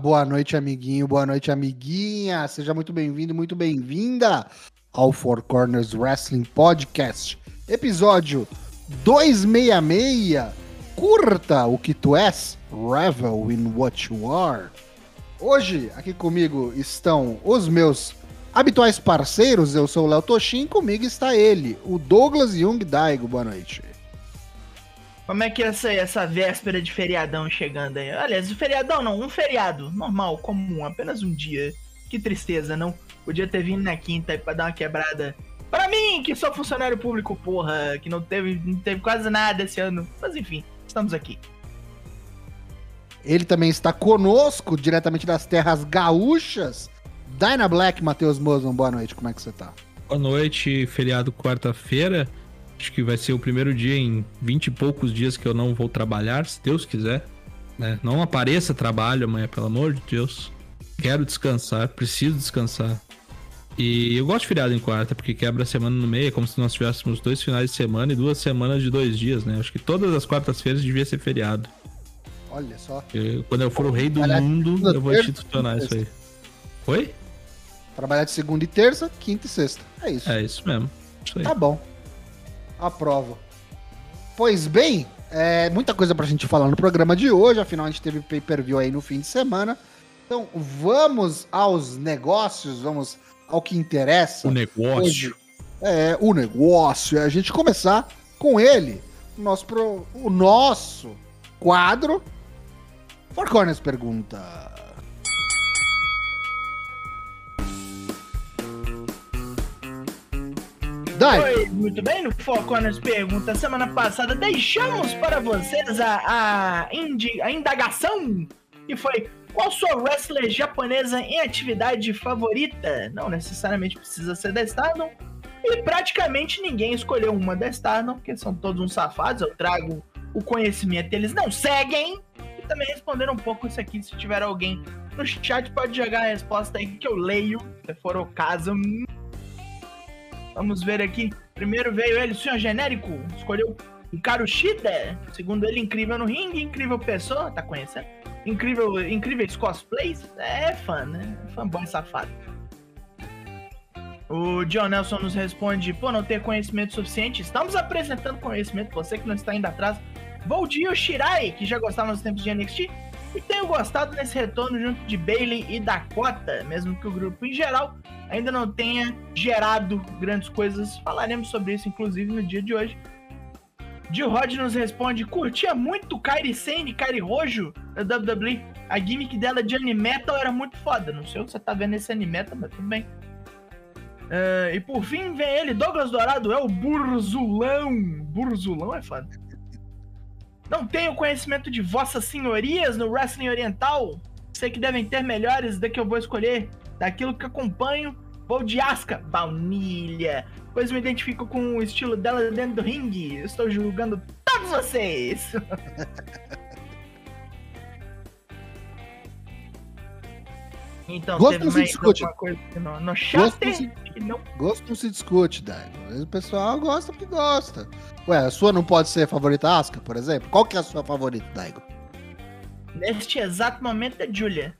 Boa noite, amiguinho. Boa noite, amiguinha. Seja muito bem-vindo, muito bem-vinda ao Four Corners Wrestling Podcast, episódio 266. Curta o que tu és, revel in what you are. Hoje, aqui comigo estão os meus habituais parceiros. Eu sou o Léo Toshin, comigo está ele, o Douglas Jung Daigo. Boa noite. Como é que é essa, essa véspera de feriadão chegando aí? Aliás, feriadão não, um feriado normal, comum, apenas um dia. Que tristeza, não? Podia ter vindo na quinta aí pra dar uma quebrada. Pra mim, que sou funcionário público, porra, que não teve, não teve quase nada esse ano. Mas enfim, estamos aqui. Ele também está conosco, diretamente das terras gaúchas. Dyna Black, Matheus Mosman, boa noite, como é que você tá? Boa noite, feriado quarta-feira. Acho que vai ser o primeiro dia em vinte e poucos dias que eu não vou trabalhar, se Deus quiser. Né? Não apareça trabalho amanhã, pelo amor de Deus. Quero descansar, preciso descansar. E eu gosto de feriado em quarta, porque quebra a semana no meio, é como se nós tivéssemos dois finais de semana e duas semanas de dois dias, né? Acho que todas as quartas-feiras devia ser feriado. Olha só. Eu, quando eu for o rei do mundo, eu vou institucionar isso aí. Oi? Trabalhar de segunda e terça, quinta e sexta. É isso. É isso mesmo. Isso tá bom. Aprovo. Pois bem, é muita coisa pra gente falar no programa de hoje, afinal a gente teve pay-per-view aí no fim de semana. Então vamos aos negócios, vamos ao que interessa. O negócio. Hoje. É, o negócio. É a gente começar com ele, o nosso, pro, o nosso quadro. Four Corners pergunta. Dai. Muito bem, no Foco nas perguntas, semana passada deixamos para vocês a, a, indi, a indagação que foi qual sua wrestler japonesa em atividade favorita? Não necessariamente precisa ser da Stardom. E praticamente ninguém escolheu uma da Stardom, porque são todos uns safados. Eu trago o conhecimento, eles não seguem. E também responderam um pouco isso aqui. Se tiver alguém no chat, pode jogar a resposta aí que eu leio, se for o caso. Vamos ver aqui. Primeiro veio ele, o senhor genérico, escolheu Hikaru Shida. Segundo ele, incrível no ringue, incrível pessoa, tá conhecendo? Incrível, incríveis cosplays. É fã, né? Fanboy safado. O John Nelson nos responde: pô, não ter conhecimento suficiente. Estamos apresentando conhecimento, você que não está indo atrás. Voldio Shirai, que já gostava nos tempos de NXT, e tenho gostado nesse retorno junto de Bailey e Dakota, mesmo que o grupo em geral ainda não tenha gerado grandes coisas. Falaremos sobre isso, inclusive, no dia de hoje. Jill Rod nos responde: curtia muito Kairi Sane, Kairi Rojo da WWE. A gimmick dela de Animetal era muito foda. Não sei o que você tá vendo nesse Animetal, mas tudo bem. Uh, e por fim vem ele, Douglas Dourado, é o Burzulão. Burzulão é foda. Não tenho conhecimento de vossas senhorias no wrestling oriental. Sei que devem ter melhores da que eu vou escolher. Daquilo que acompanho, vou de Asca, baunilha. Pois me identifico com o estilo dela dentro do ringue. Estou julgando todos vocês. Então, Gosto teve não se discute. no, no chat Gosto não se, não... Gosto não se discute, Daigo. O pessoal gosta porque gosta. Ué, a sua não pode ser a favorita Asuka, por exemplo? Qual que é a sua favorita, Daigo? Neste exato momento é Julia.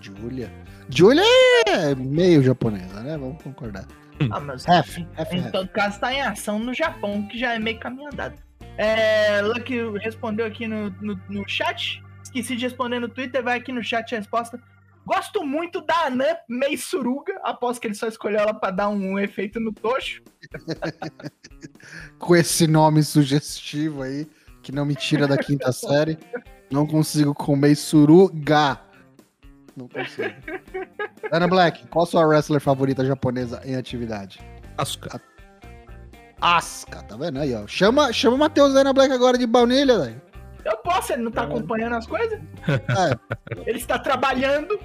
Julia? Julia é meio japonesa, né? Vamos concordar. Ah, mas F, F, em todo caso tá em ação no Japão, que já é meio caminho andado. É, Lucky respondeu aqui no, no, no chat. Esqueci de responder no Twitter, vai aqui no chat a resposta. Gosto muito da Anã meio suruga, após que ele só escolheu ela pra dar um efeito no tocho. Com esse nome sugestivo aí, que não me tira da quinta série. Não consigo comer suruga. Não consigo. Ana Black, qual sua wrestler favorita japonesa em atividade? Asuka. Asuka, tá vendo aí, ó? Chama, chama o Matheus Ana Black agora de baunilha, velho. Eu posso, ele não tá acompanhando as coisas? É. Ele está trabalhando.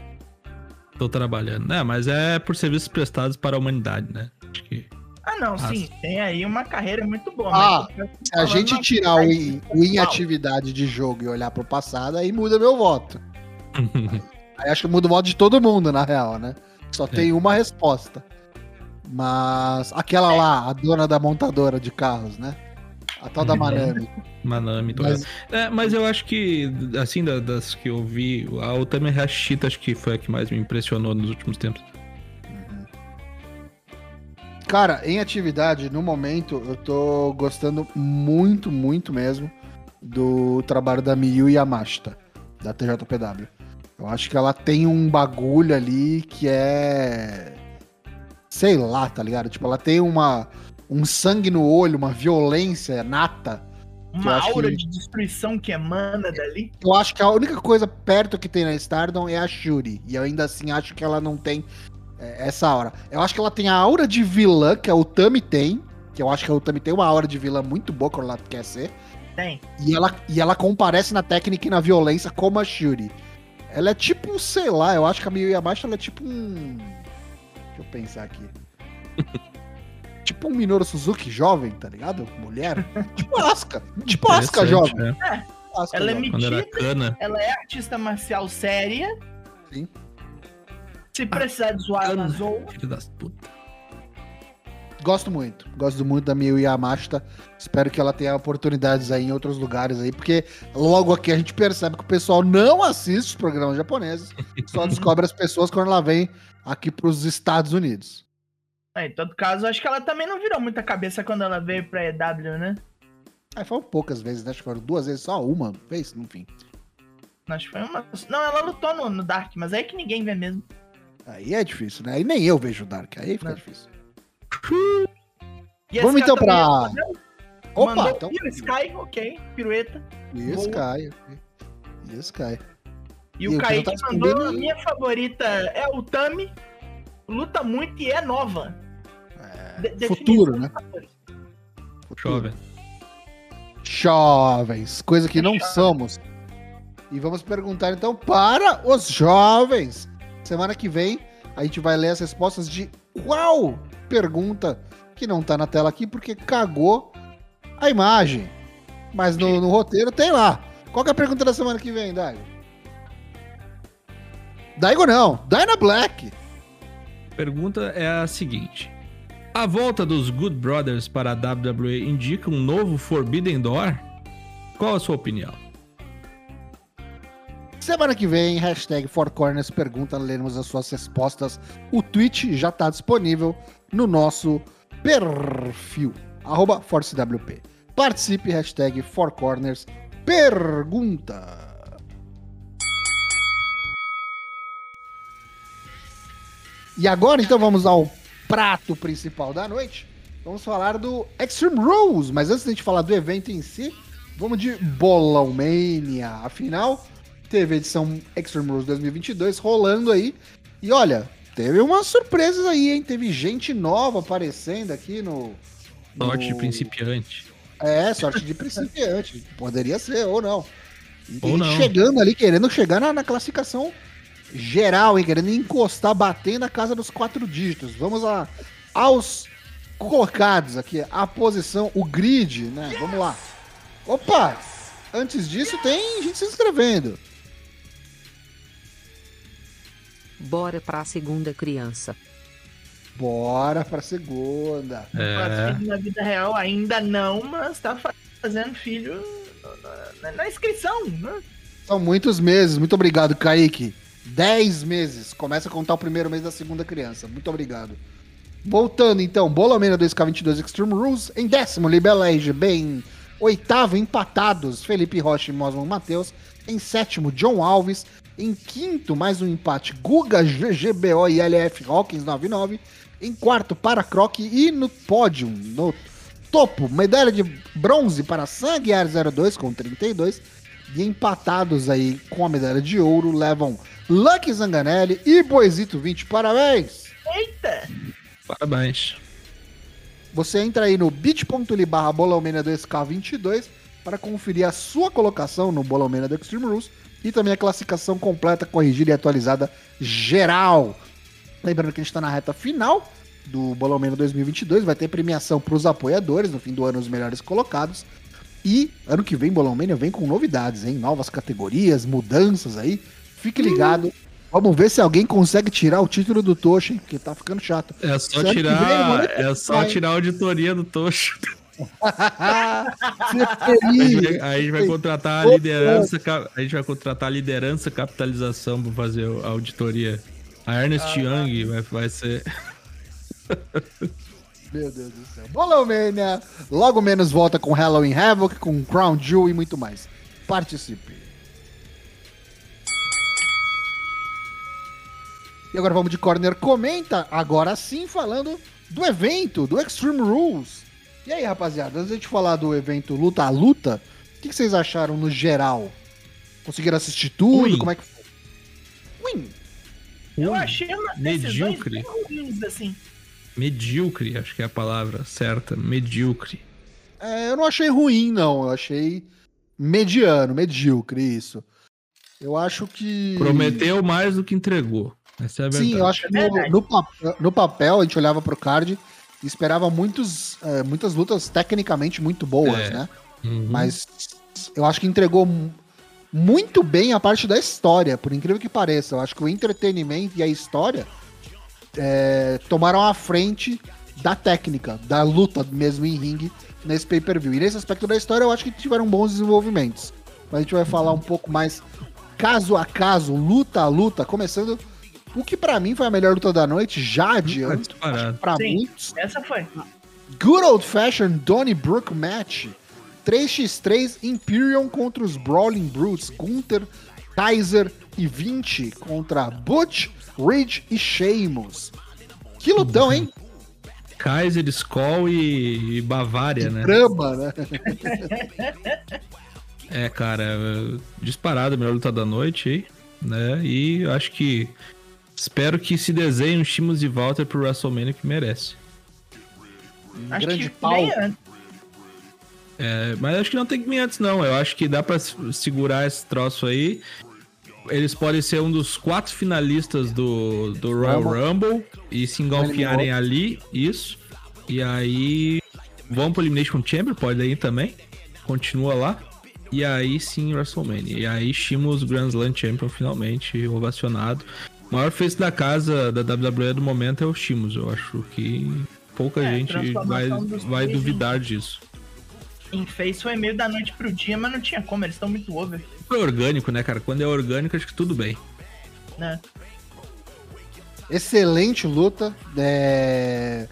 Tô trabalhando. É, mas é por serviços prestados para a humanidade, né? Acho que. Ah, não, As... sim. Tem aí uma carreira muito boa. Ah, se a gente tirar o, o inatividade de jogo e olhar pro passado, aí muda meu voto. aí acho que muda o voto de todo mundo, na real, né? Só é. tem uma resposta. Mas aquela lá, a dona da montadora de carros, né? A tal da Manami. Manami, mas... É, mas eu acho que, assim, das que eu vi, a Otami Hashita acho que foi a que mais me impressionou nos últimos tempos. Cara, em atividade, no momento, eu tô gostando muito, muito mesmo do trabalho da Miyu Yamashita, da TJPW. Eu acho que ela tem um bagulho ali que é. Sei lá, tá ligado? Tipo, ela tem uma, um sangue no olho, uma violência nata. Uma aura que... de destruição que emana dali. Eu acho que a única coisa perto que tem na Stardom é a Shuri. E eu ainda assim acho que ela não tem é, essa aura. Eu acho que ela tem a aura de vilã, que a Utami tem. Que eu acho que a Utami tem uma aura de vilã muito boa quando ela quer ser. Tem. E ela, e ela comparece na técnica e na violência como a Shuri. Ela é tipo, sei lá, eu acho que a Miyu Yamashita ela é tipo um. Deixa eu pensar aqui. tipo um Minoru Suzuki jovem, tá ligado? Mulher. tipo Asuka. Tipo Asuka jovem. É. é. ela é metida, ela é artista marcial séria. Sim. Se precisar de zoar, ela zoa. Filho das putas. Gosto muito. Gosto muito da Miyu Yamashita. Espero que ela tenha oportunidades aí em outros lugares aí, porque logo aqui a gente percebe que o pessoal não assiste os programas japoneses, só descobre as pessoas quando ela vem aqui para os Estados Unidos. É, em todo caso, acho que ela também não virou muita cabeça quando ela veio pra EW, né? É, foram poucas vezes, né? Acho que foram duas vezes, só uma vez, enfim. Acho que foi uma. Não, ela lutou no, no Dark, mas é que ninguém vê mesmo. Aí é difícil, né? Aí nem eu vejo Dark, aí fica Não. difícil. E Vamos então pra. Opa, Mandou então. E o Sky, ok, pirueta. E o Sky, E o Sky. E, e o Kaique tá mandou, a minha favorita é o Tami, luta muito e é nova. É, De futuro, né? Jovem. Jovens, coisa que não jovem. somos. E vamos perguntar então para os jovens. Semana que vem a gente vai ler as respostas de qual pergunta que não tá na tela aqui porque cagou a imagem. Mas no, no roteiro tem lá. Qual é a pergunta da semana que vem, Daigo? Daigo não, Dyna Black. Pergunta é a seguinte: A volta dos Good Brothers para a WWE indica um novo Forbidden Door? Qual a sua opinião? Semana que vem, hashtag Four Corners pergunta, leremos as suas respostas. O tweet já está disponível no nosso perfil, arroba ForceWP. Participe, hashtag Four Corners pergunta. E agora, então, vamos ao prato principal da noite. Vamos falar do Extreme Rules, mas antes de a gente falar do evento em si, vamos de Bolão Mania. Afinal, teve edição Extreme Rules 2022 rolando aí. E olha, teve umas surpresas aí, hein? Teve gente nova aparecendo aqui no. no... Sorte de principiante. É, sorte de principiante. Poderia ser, ou não. E ou não. chegando ali, querendo chegar na, na, classificação geral, hein? Querendo encostar, bater na casa dos quatro dígitos. Vamos lá aos colocados aqui. A posição, o grid, né? Vamos lá. Opa! Antes disso, tem gente se inscrevendo. Bora pra segunda criança. Bora pra segunda. É. Na vida real ainda não, mas tá fazendo filho na, na inscrição, né? São muitos meses. Muito obrigado, Kaique. Dez meses. Começa a contar o primeiro mês da segunda criança. Muito obrigado. Voltando então, Bolomena 2K22 Extreme Rules. Em décimo, Libela RGB. Em oitavo, empatados, Felipe Rocha e Mosman Matheus. Em sétimo, John Alves. Em quinto, mais um empate, Guga, GGBO e LF Hawkins 99. Em quarto, para Croc e no pódio, no topo, medalha de bronze para Sanguiar 02 com 32. E empatados aí com a medalha de ouro levam Lucky Zanganelli e Boisito 20. Parabéns! Eita! Parabéns. Você entra aí no bit.ly barra 2K22 para conferir a sua colocação no Bolomena do Extreme Rules e também a classificação completa, corrigida e atualizada geral. Lembrando que a gente está na reta final do Bolomeno 2022, vai ter premiação para os apoiadores, no fim do ano os melhores colocados. E ano que vem, Bolomeno vem com novidades, hein? Novas categorias, mudanças aí. Fique ligado. Vamos ver se alguém consegue tirar o título do Tocho, hein? Porque tá ficando chato. É só tirar, vem, é só tirar a auditoria do Tocho. Ser A gente vai, contratar a liderança, a gente vai contratar a liderança capitalização para fazer a auditoria. A Ernest Young vai, vai ser. Meu Deus do céu. Bolão Mania. Logo menos volta com Halloween Havoc, com Crown Jewel e muito mais. Participe. E agora vamos de Corner Comenta, agora sim falando do evento, do Extreme Rules. E aí, rapaziada, antes de a gente falar do evento Luta a Luta, o que que vocês acharam no geral? Conseguiram assistir tudo? Ruim. Como é que foi? Ruim. Eu achei uma medíocre. bem ruins, assim. Medíocre, acho que é a palavra certa. Medíocre. É, eu não achei ruim, não. Eu achei mediano, medíocre, isso. Eu acho que. Prometeu mais do que entregou. Essa é a verdade. Sim, eu acho que É no, verdade. no papel, no papel a gente olhava pro card esperava muitos, é, muitas lutas tecnicamente muito boas, É. né? Uhum. Mas eu acho que entregou mu- muito bem a parte da história, por incrível que pareça. Eu acho que o entretenimento e a história é, tomaram a frente da técnica, da luta mesmo em ringue nesse pay-per-view. E nesse aspecto da história eu acho que tiveram bons desenvolvimentos. Mas a gente vai falar um pouco mais caso a caso, luta a luta, começando o que pra mim foi a melhor luta da noite, já disparado. pra Sim. muitos. Essa foi. Good Old Fashioned Donnybrook Match. 3x3 Imperium contra os Brawling Brutes. Gunther, Kaiser e 20 contra Butch, Ridge e Sheamus. Que lutão, hein? Kaiser, Skoll e, e Bavária, né? Drama, né? É, cara, disparado a melhor luta da noite aí, né? E eu acho que. Espero que se desenhe um Shimos e Walter pro WrestleMania que merece. Um Acho grande que pau. É, mas acho que não tem que vir antes, não. Eu acho que dá pra se- segurar esse troço aí. Eles podem ser um dos quatro finalistas do, do Royal Rumble. Rumble e se engalfinharem ali, isso. E aí vão pro Elimination Chamber, pode ir também. Continua lá. E aí sim, WrestleMania. E aí Shimos Grand Slam Champion finalmente, ovacionado. O maior face da casa da WWE do momento é o Shimos. Eu acho que pouca É, gente vai, vai três em- duvidar disso. Em Face foi meio da noite pro dia, mas não tinha como, eles estão muito over, É orgânico, né, cara? Quando é orgânico, acho que tudo bem. né? Excelente luta. É,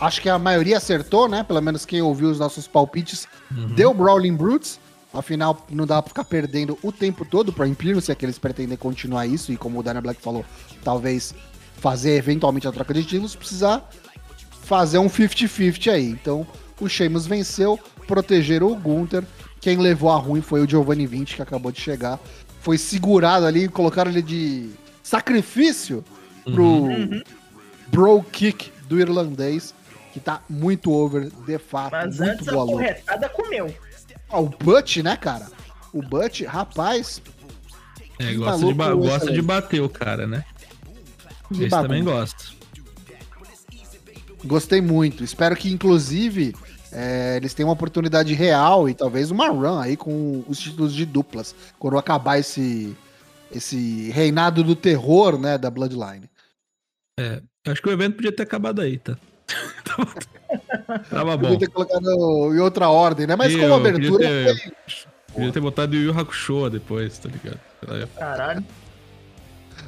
Acho que a maioria acertou, né? Pelo menos quem ouviu os nossos palpites deu Brawling Brutes. Afinal, não dá pra ficar perdendo o tempo todo pra Imperium, se é que eles pretendem continuar isso. E como o Dana Black falou, talvez fazer eventualmente a troca de títulos, precisar fazer um 50-50 aí. Então, o Sheamus venceu, protegeram o Gunther. Quem levou a ruim foi o Giovanni 20, que acabou de chegar. Foi segurado ali, colocaram ele de sacrifício pro bro kick do irlandês, que tá muito over, de fato. Mas muito antes a boa luta. corretada comeu. O Butch, né, cara? O Butch, rapaz, É, gosta, de, ba- gosta de bater o cara, né? Esse também gosta. Gostei muito. Espero que, inclusive, é, eles tenham uma oportunidade real e talvez uma run aí com os títulos de duplas. Quando acabar esse, esse reinado do terror, né, da Bloodline. É, acho que o evento podia ter acabado aí, tá? Tava bom. Podia ter colocado em outra ordem, né? Mas E como abertura. Podia ter, foi- podia ter botado o Yu Hakusho depois, tá ligado? Caralho.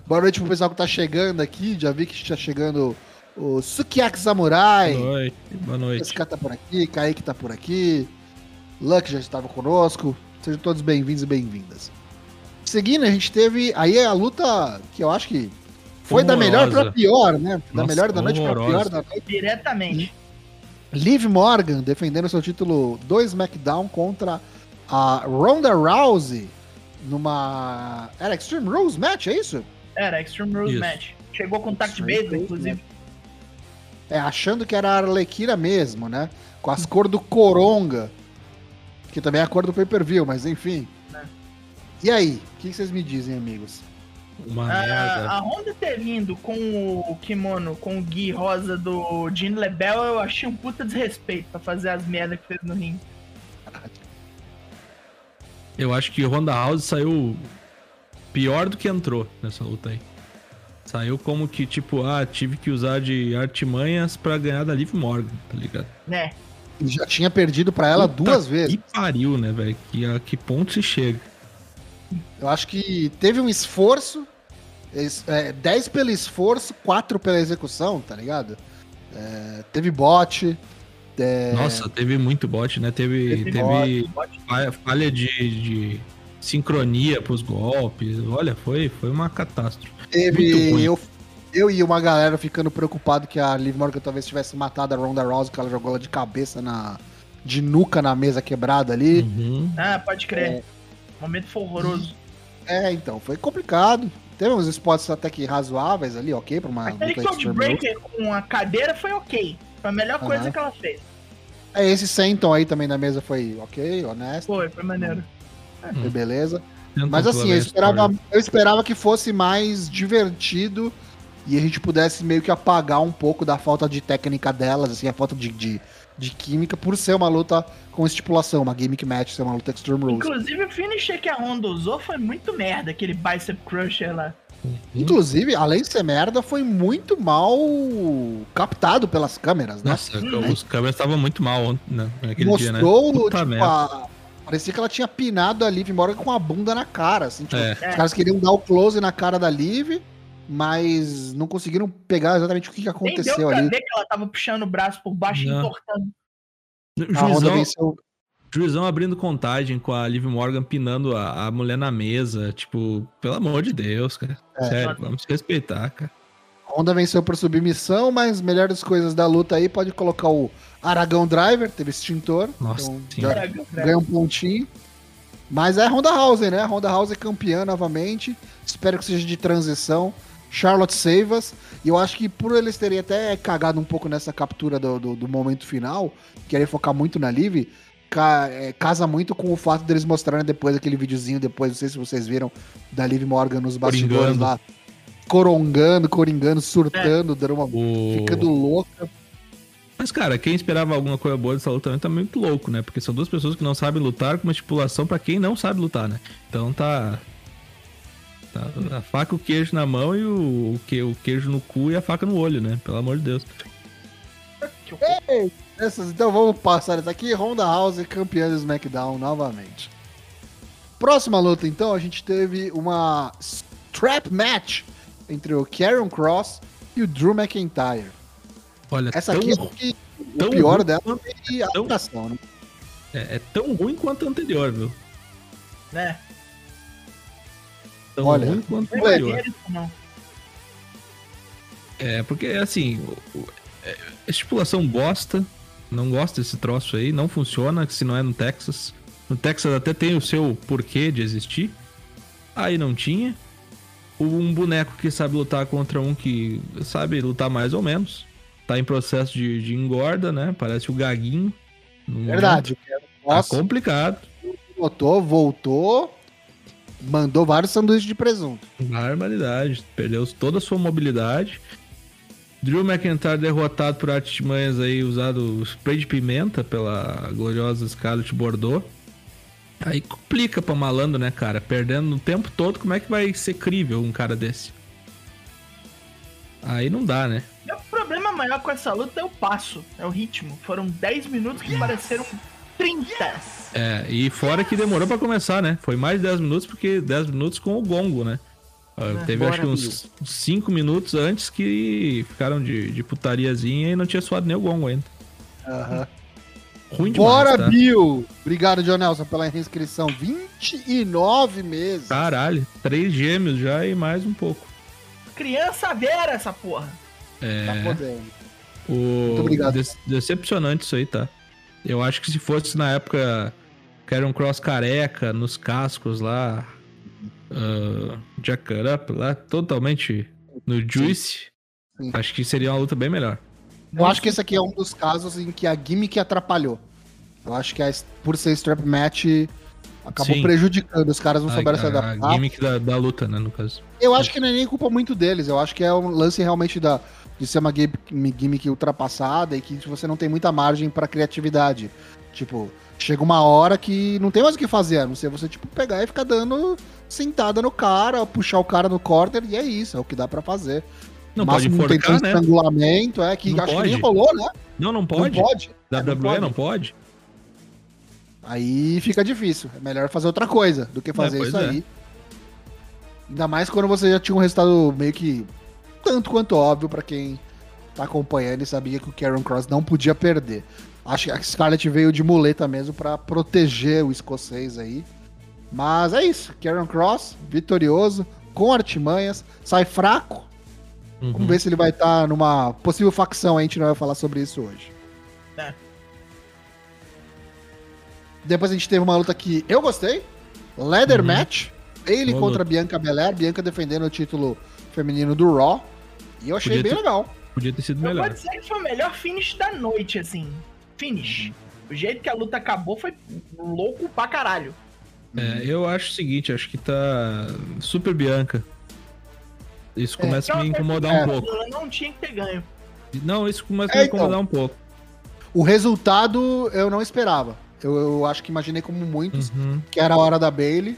Boa noite pro pessoal que tá chegando aqui. Já vi que está chegando o Sukiyaki Samurai. Boa noite. Boa noite. Esse cara tá por aqui, Kaique tá por aqui, Luck já estava conosco. Sejam todos bem-vindos e bem-vindas. Seguindo, a gente teve aí a luta que eu acho que foi da melhor pra pior, né? Da Nossa, melhor da noite pra pior da noite. Diretamente. Liv Morgan defendendo seu título do SmackDown contra a Ronda Rousey numa. Era Extreme Rules Match, é isso? Era Extreme Rules Isso. Match. Chegou com beisebol, Rules inclusive. É, achando que era a Arlequina mesmo, né? Com as cores do Coronga. Que também é a cor do pay-per-view, mas enfim. É. E aí? O que vocês me dizem, amigos? Uma A, merda. a Honda ter vindo com o kimono, com o gui rosa do Gene Lebel, eu achei um puta desrespeito pra fazer as merdas que fez no ringue. Eu acho que o Honda House saiu pior do que entrou nessa luta aí. Saiu como que, tipo, ah, tive que usar de artimanhas pra ganhar da Liv Morgan, tá ligado? Né? Já tinha perdido pra ela Puta duas vezes. Que pariu, né, velho? Que, a que ponto se chega? Eu acho que teve um esforço, es- é, 10 pelo esforço, 4 pela execução, tá ligado? É, teve bot. é, Nossa, teve muito bot, né? Teve, Teve teve Pode- falha, de, de sincronia pros golpes. Olha, foi, foi uma catástrofe. teve eu, eu e uma galera ficando preocupado que a Liv Morgan talvez tivesse matado a Ronda Rousey, que ela jogou ela de cabeça na. de nuca na mesa quebrada ali. Uhum. Ah, pode crer. Momento foi horroroso. É, então, foi complicado. Teve uns spots até que razoáveis ali, ok, pra uma Aquele. Codebreaker com a cadeira foi ok. Foi a melhor Aham. coisa que ela fez. É, esse Senton aí também na mesa foi ok, honesto, Foi, foi maneiro. foi beleza. Tentam Mas assim, eu pela esperava, eu esperava que fosse mais divertido e a gente pudesse meio que apagar um pouco da falta de técnica delas, assim, a falta de, de, de química, por ser uma luta com estipulação, uma gimmick match, ser uma luta Extreme Rules. Inclusive, o finisher que a Honda usou foi muito merda, aquele bicep crusher lá. Inclusive, além de ser merda, foi muito mal captado pelas câmeras, né? Nossa, Uhum. os câmeras estavam muito mal ontem, né, naquele dia, né? Mostrou, tipo, a- parecia que ela tinha pinado a Liv Morgan com a bunda na cara, assim, tipo, É. os caras queriam dar o close na cara da Liv, mas não conseguiram pegar exatamente o que, que aconteceu pra ali. ver que ela tava puxando o braço por baixo e Não. entortando. A Honda Juizão, venceu. juizão abrindo contagem com a Liv Morgan pinando a, a mulher na mesa. Tipo, pelo amor de Deus, cara. É. Sério, vamos se respeitar, cara. A Honda venceu por submissão, mas melhores coisas da luta aí pode colocar o Aragão Driver, teve extintor. Nossa então ganha um pontinho. Mas é a Honda House, né? A Honda House é campeã novamente. Espero que seja de transição. Charlotte Savas. E eu acho que por eles terem até cagado um pouco nessa captura do, do, do momento final, querer focar muito na Liv, ca- é, casa muito com o fato deles mostrarem depois aquele videozinho, depois, não sei se vocês viram, da Liv Morgan nos bastidores Coringando. lá. Corongando, coringando, surtando, dando uma. O... ficando louca. Mas, cara, quem esperava alguma coisa boa dessa luta também tá muito louco, né? Porque são duas pessoas que não sabem lutar com uma estipulação pra quem não sabe lutar, né? Então tá. Tá a faca e o queijo na mão e o, o, que, o queijo no cu e a faca no olho, né? Pelo amor de Deus. Essas, então vamos passar essa aqui. Ronda House campeã do SmackDown novamente. Próxima luta, então, a gente teve uma strap match entre o Karen Cross e o Drew McIntyre. Olha, Essa tão, aqui é o tão pior dela quanto- é a tão- atuação, né? é, é tão ruim quanto a anterior, viu? Né? Tão Olha, ruim quanto Não é não. É, porque assim, o- é, estipulação bosta, não gosto desse troço aí, não funciona se não é no Texas. No Texas até tem o seu porquê de existir. Aí não tinha. Um boneco que sabe lutar contra um que sabe lutar mais ou menos. Tá em processo de, de engorda, né? Parece o Gaguinho. Verdade. Tá complicado. botou, voltou, mandou vários sanduíches de presunto. Barbaridade. Perdeu toda a sua mobilidade. Drew McIntyre derrotado por artimanhas aí, usado spray de pimenta pela gloriosa Scarlett Bordeaux. Aí complica pra malandro, né, cara? Perdendo o tempo todo, como é que vai ser crível um cara desse? Aí não dá, né? Meu problema maior com essa luta é o passo, é o ritmo. Foram 10 minutos que pareceram 30. É, e fora que demorou pra começar, né? Foi mais de 10 minutos, porque 10 minutos com o gongo, né? Ah, teve Bora, acho que uns 5 minutos antes que ficaram de, de putariazinha e não tinha suado nem o gongo ainda. Aham. Ruim demais, Bora, tá? Bill! Obrigado, John Nelson, pela reinscrição. 29 meses. Caralho, três gêmeos já e mais um pouco. Criança vera essa porra. Tá É, podendo. o... obrigado. Dece- decepcionante isso aí, tá? Eu acho que se fosse na época Karen Cross careca, nos cascos lá, uh, Jack Up lá, totalmente no Juice, Sim. acho que seria uma luta bem melhor. Eu acho que esse aqui é um dos casos em que a gimmick atrapalhou. Eu acho que a- por ser strap match acabou Sim. prendicando. Os caras não A, souberam se a, adaptar. gimmick da, da luta, né, no caso. Eu acho que não é nem culpa muito deles. Eu acho que é um lance realmente da, de ser uma gimmick, ultrapassada e que você não tem muita margem pra criatividade. Tipo, chega uma hora que não tem mais o que fazer, a não ser você, tipo, pegar e ficar dando sentada no cara, puxar o cara no corner, e é isso, é o que dá pra fazer. Não Máximo pode forcar, né? estrangulamento, é, que Não acho pode. que nem rolou, né? Não, não pode? Não pode? WWE É, não pode? Aí fica difícil. É melhor fazer outra coisa do que fazer pois isso é. aí. Ainda mais quando você já tinha um resultado meio que tanto quanto óbvio pra quem tá acompanhando e sabia que o Karen Cross não podia perder. Acho que a Scarlett veio de muleta mesmo pra proteger o escocês aí. Mas é isso. Karen Cross, vitorioso, com artimanhas, sai fraco. Uhum. Vamos ver se ele vai estar numa possível facção. A gente não vai falar sobre isso hoje. É. Depois a gente teve uma luta que eu gostei. Leather Uhum. Match. Bailey Boa contra luta. Bianca Belair. Bianca defendendo o título feminino do Raw. E eu achei Podia bem ter- legal. Podia ter sido Eu melhor. vou dizer que foi o melhor finish da noite, assim. Finish. O jeito que a luta acabou foi louco pra caralho. É, eu acho o seguinte, acho que tá super Bianca. Isso É, começa a me incomodar É. um pouco. Ela não tinha que ter ganho. Não, isso começa a É, me incomodar então. um pouco. O resultado eu não esperava. Eu, eu acho que imaginei como muitos Uhum. que era a hora da Bailey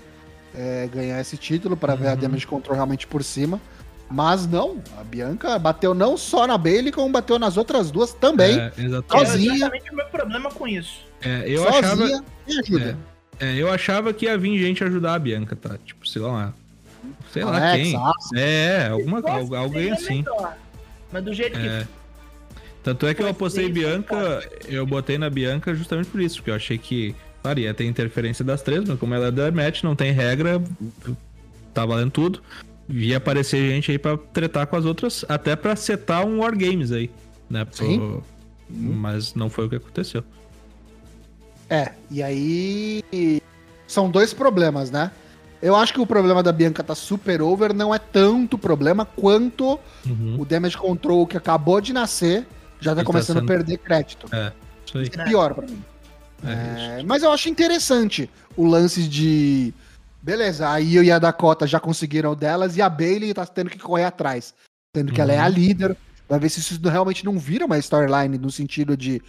é, ganhar esse título para ver a Uhum. Damage Control realmente por cima. Mas não, a Bianca bateu não só na Bailey, como bateu nas outras duas também. É, exatamente. É Sozinha. exatamente o meu problema com isso. É, eu sozinha achava. e ajuda. É, eu achava que ia vir gente ajudar a Bianca, tá? Tipo, sei lá. Sei lá quem. Asuka. É, alguma, alguém assim. melhor. Mas do jeito que É. Tanto é que eu apostei Bianca, eu botei na Bianca justamente por isso, porque eu achei que, claro, ia ter interferência das três, mas como ela é da match, não tem regra, tá valendo tudo. Ia aparecer gente aí pra tretar com as outras, até pra setar um Wargames aí, né? pro- Sim. Mas não foi o que aconteceu. É, e aí são dois problemas, né? Eu acho que o problema da Bianca tá super over não é tanto problema quanto Uhum. o damage control que acabou de nascer já tá Ele tá começando sendo- a perder crédito. Isso aí. É pior pra mim. É, É, mas eu acho interessante o lance de. Beleza, a Io e a Dakota já conseguiram delas e a Bailey tá tendo que correr atrás. Tendo que ela é a Uhum. líder. Vai ver se isso realmente não vira uma storyline no sentido de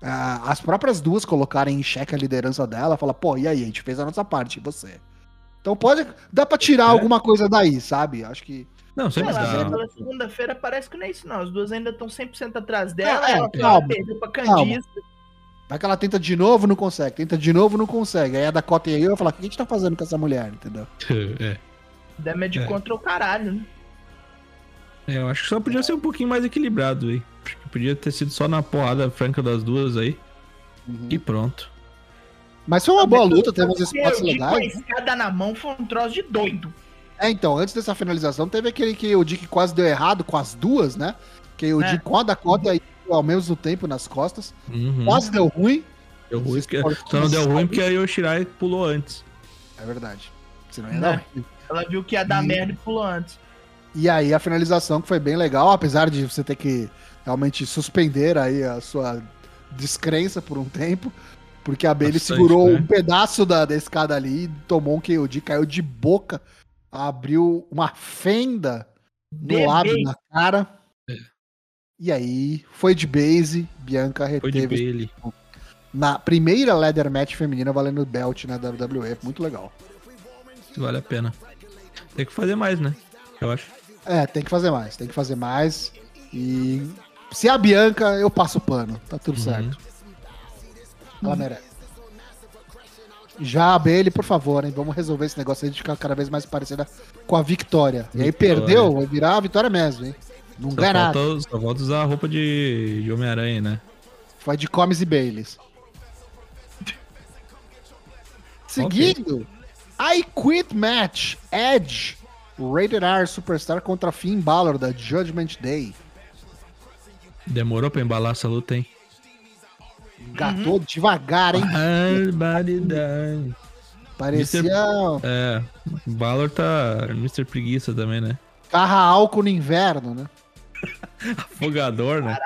ah, as próprias duas colocarem em xeque a liderança dela. Falar, pô, e aí, a gente fez a nossa parte, e você? Então pode. Dá pra tirar É. alguma coisa daí, sabe? Acho que. Não, Sei sempre lá, dá. pela segunda-feira parece que não é isso, não. As duas ainda estão 100% atrás dela. É, é, ela calma, perdeu pra calma. Vai que ela tenta de novo, não consegue. Tenta de novo, não consegue. Aí a Dakota e Io vai falar: o que a gente tá fazendo com essa mulher, entendeu? É. Damage É. contra o caralho, né? É, eu acho que só podia ser um pouquinho mais equilibrado aí. Acho que podia ter sido só na porrada franca das duas aí. Uhum. E pronto. Mas foi uma boa luta, teve uns spots Eu com a legais. escada na mão foi um troço de doido. É, então, antes dessa finalização, teve aquele que o Dick quase deu errado com as duas, né? Que o É. Dick com a Dakota e ao mesmo tempo nas costas. Uhum. Quase deu ruim. Deu ruim, porque- Só não deu ruim porque a Yoshirai pulou antes. É verdade. Senão ia Né? dar ruim. Ela viu que ia dar E- merda e pulou antes. E aí a finalização que foi bem legal, apesar de você ter que realmente suspender aí a sua descrença por um tempo. Porque a Bailey Bastante, segurou né? um pedaço da, da escada ali, tomou um KOD, caiu de boca, abriu uma fenda no lábio, na cara. E aí, foi de base, Bianca Foi de reteve na primeira leather match feminina valendo belt na WWE. Muito legal. Vale a pena. Tem que fazer mais, né? Eu acho. É, tem que fazer mais, tem que fazer mais. E se é a Bianca, eu passo o pano. Tá tudo Uhum. certo. Ela merece. Já a Bailey, por favor, hein? Vamos resolver esse negócio aí de ficar cada vez mais parecida com a Vitória. E aí perdeu, vai virar a Vitória mesmo, hein? Não Só ganha nada. só falta usar a roupa de, de Homem-Aranha, né? Foi de Comes e Baileys. Seguindo, I Quit Match, Edge, Rated R Superstar contra Finn Balor da Judgment Day. Demorou pra embalar essa luta, hein? Gatou devagar, hein? Barbaridade. Parecia É, o Valor tá Mr. Preguiça também, né? carra álcool no inverno, né? Afogador, né?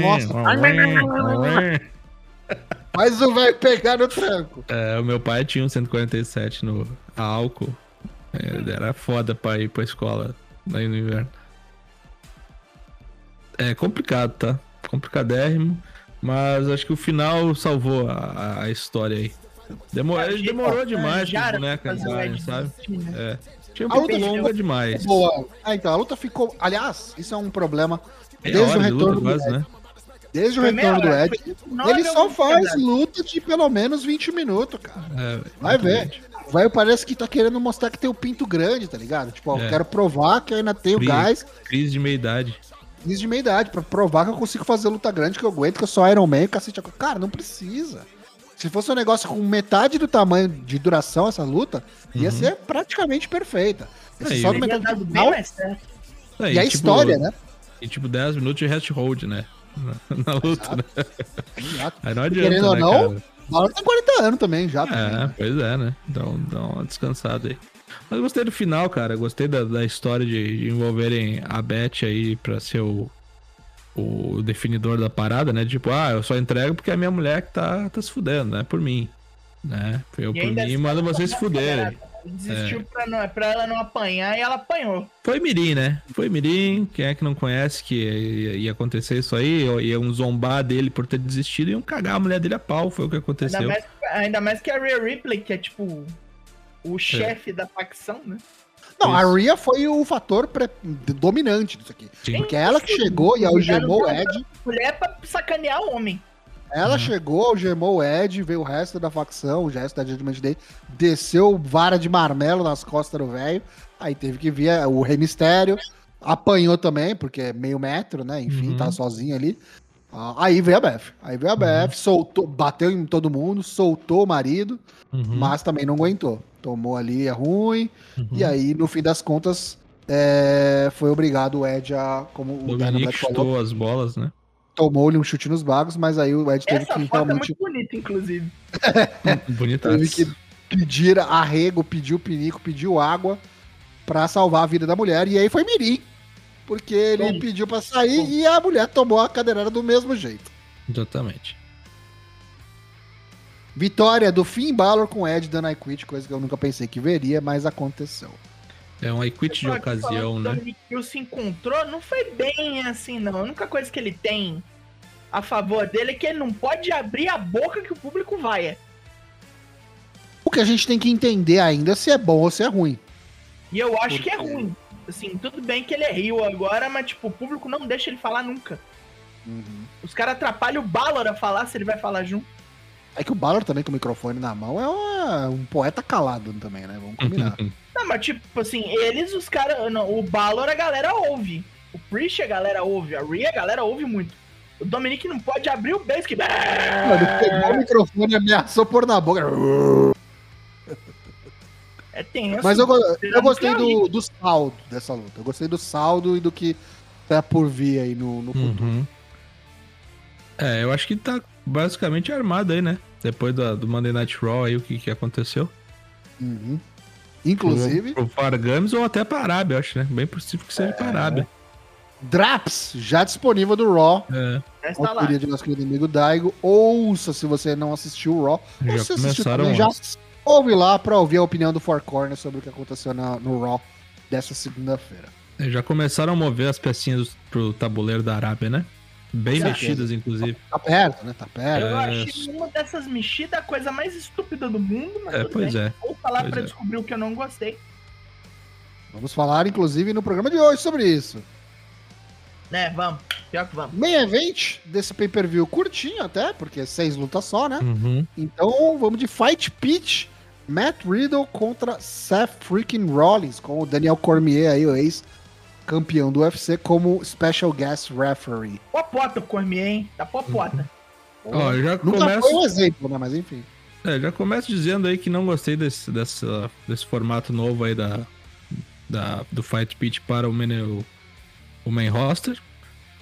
nossa. Mas o velho pegar no tranco. É, o meu pai tinha um 147 no álcool. É, Era foda pra ir pra escola aí no inverno. É complicado, tá? Complicadérrimo. Mas acho que o final salvou a, a história aí. Demorou, ele demorou demais pro boneco entrarem, sabe? É. Tinha um A pouco luta longa demais. Boa. Ah, então, a luta ficou. Aliás, isso é um problema. Meia Desde o de luta retorno do quase, né? Desde o meia retorno do Ed, nove ele só faz pedaços. luta de pelo menos 20 minutos, cara. É, Vai ver. O velho parece que tá querendo mostrar que tem o pinto grande, tá ligado? Tipo, ó, eu É. quero provar que eu ainda tenho Cri- gás Crise de meia-idade. desde meia idade, pra provar que eu consigo fazer luta grande, que eu aguento, que eu sou Iron Man, cacete. Cara, não precisa. Se fosse um negócio com metade do tamanho de duração, essa luta, ia Uhum. ser praticamente perfeita. Esse Aí, só no metade dado do bem final, mais certo. É, e a tipo, história, né? E tipo 10 minutos de rest hold, né? Na, na luta, né? Exato. Aí não adianta, Querendo ou né, não, cara? O Valor tem 40 anos também, já. também, É, né? pois é, né? Dá, um- dá uma descansada aí. Mas eu gostei do final, cara. Gostei da, da história de, de envolverem a Beth aí pra ser o, o definidor da parada, né? Tipo, ah, eu só entrego porque é a minha mulher que tá, tá se fudendo, né? Por mim. Né? Eu E por ainda mim assim, mando vocês se fuderem. Desistiu pra, não, pra ela não apanhar e ela apanhou. Foi Mirim, né? Foi Mirim. Quem é que não conhece que ia, ia acontecer isso aí? Iam zombar dele por ter desistido e iam cagar a mulher dele a pau. Foi o que Ainda aconteceu. mais, ainda mais que a Rhea Ripley, que é tipo É. o chefe da facção, né? Não, a Isso. Rhea foi o fator pre- dominante disso aqui. Sim. Porque é ela que chegou e algemou o Ed. Mulher é pra sacanear o homem. Ela Uhum. chegou, algemou o Ed, veio o resto da facção, o resto da Judgment Day, desceu vara de marmelo nas costas do velho. Aí teve que vir o Rei Mistério, apanhou também, porque é meio metro, né? Enfim, Uhum. tá sozinho ali. Ah, Aí veio a Beth. Aí veio a Beth, soltou, bateu em todo mundo, soltou o marido, Uhum, mas também não aguentou. Tomou ali a ruim, uhum. e aí, no fim das contas, é, foi obrigado o Ed a, como o Dominique Dynamite falou, chutou as bolas, né? Tomou-lhe um chute nos bagos, mas aí o Ed teve Essa que foto é realmente muito bonita, inclusive. Bonita. teve que pedir arrego, pediu pinico, pediu água pra salvar a vida da mulher. E aí foi Mirim. Porque ele Bom. pediu pra sair Bom. e a mulher tomou a cadeirada do mesmo jeito. Exatamente. Vitória do Finn Balor com Ed dando I quit, coisa que eu nunca pensei que veria, mas aconteceu. É um quit de que ocasião, que O né? Dominic Hill se encontrou, não foi bem assim, não. A única coisa que ele tem a favor dele é que ele não pode abrir a boca que o público vai. O que a gente tem que entender ainda é se é bom ou se é ruim. E eu acho que é ruim. Assim, tudo bem que ele é rio agora, mas tipo, o público não deixa ele falar nunca. Os caras atrapalham o Balor a falar se ele vai falar junto. É que o Balor também com o microfone na mão é uma- um poeta calado também, né? Vamos combinar. Não, mas tipo assim, eles, os caras. O Balor a galera ouve. O Priest a galera ouve. A Rhea a galera ouve muito. O Dominic não pode abrir o beijo que. Mano, pegou o microfone e ameaçou pôr na boca. É tenso. Mas eu, eu gostei do, do saldo dessa luta. Eu gostei do saldo e do que tá por vir aí no, no futuro. Uhum. É, eu acho que tá basicamente armado aí, né? Depois do, do Monday Night Raw aí, o que, que aconteceu. Uhum. Inclusive, Pro, pro Games ou até pra Arábia, eu acho, né? Bem possível que seja pra Arábia. Draps, já disponível do Raw. É, Já está lá. Autoria de nosso querido amigo Daigo. Ouça se você não assistiu o Raw. Ou já se assistiu começaram também, já ouve lá pra ouvir a opinião do Four Corners sobre o que aconteceu na- no Raw dessa segunda-feira. Já começaram a mover as pecinhas pro tabuleiro da Arábia, né? Bem Com mexidas, inclusive. Tá perto, né? Tá perto. Eu É, achei uma dessas mexidas a coisa mais estúpida do mundo, mas É, pois bem. é. Vou falar Pois pra é. descobrir o que eu não gostei. Vamos falar, inclusive, no programa de hoje sobre isso. Né, vamos. Pior que vamos. Main event desse pay-per-view curtinho até, porque é seis lutas só, né? Uhum. Então vamos de Fight Pitch. Matt Riddle contra Seth freaking Rollins, com o Daniel Cormier aí, o ex-campeão do UFC, como special guest referee. Popota o Cormier, hein? Tá popota. Ó, eu já Nunca começo, foi um exemplo, né? Mas enfim. é, já começo dizendo aí que não gostei desse, dessa, desse formato novo aí da, da, do Fight Pitch para o main, o, main roster.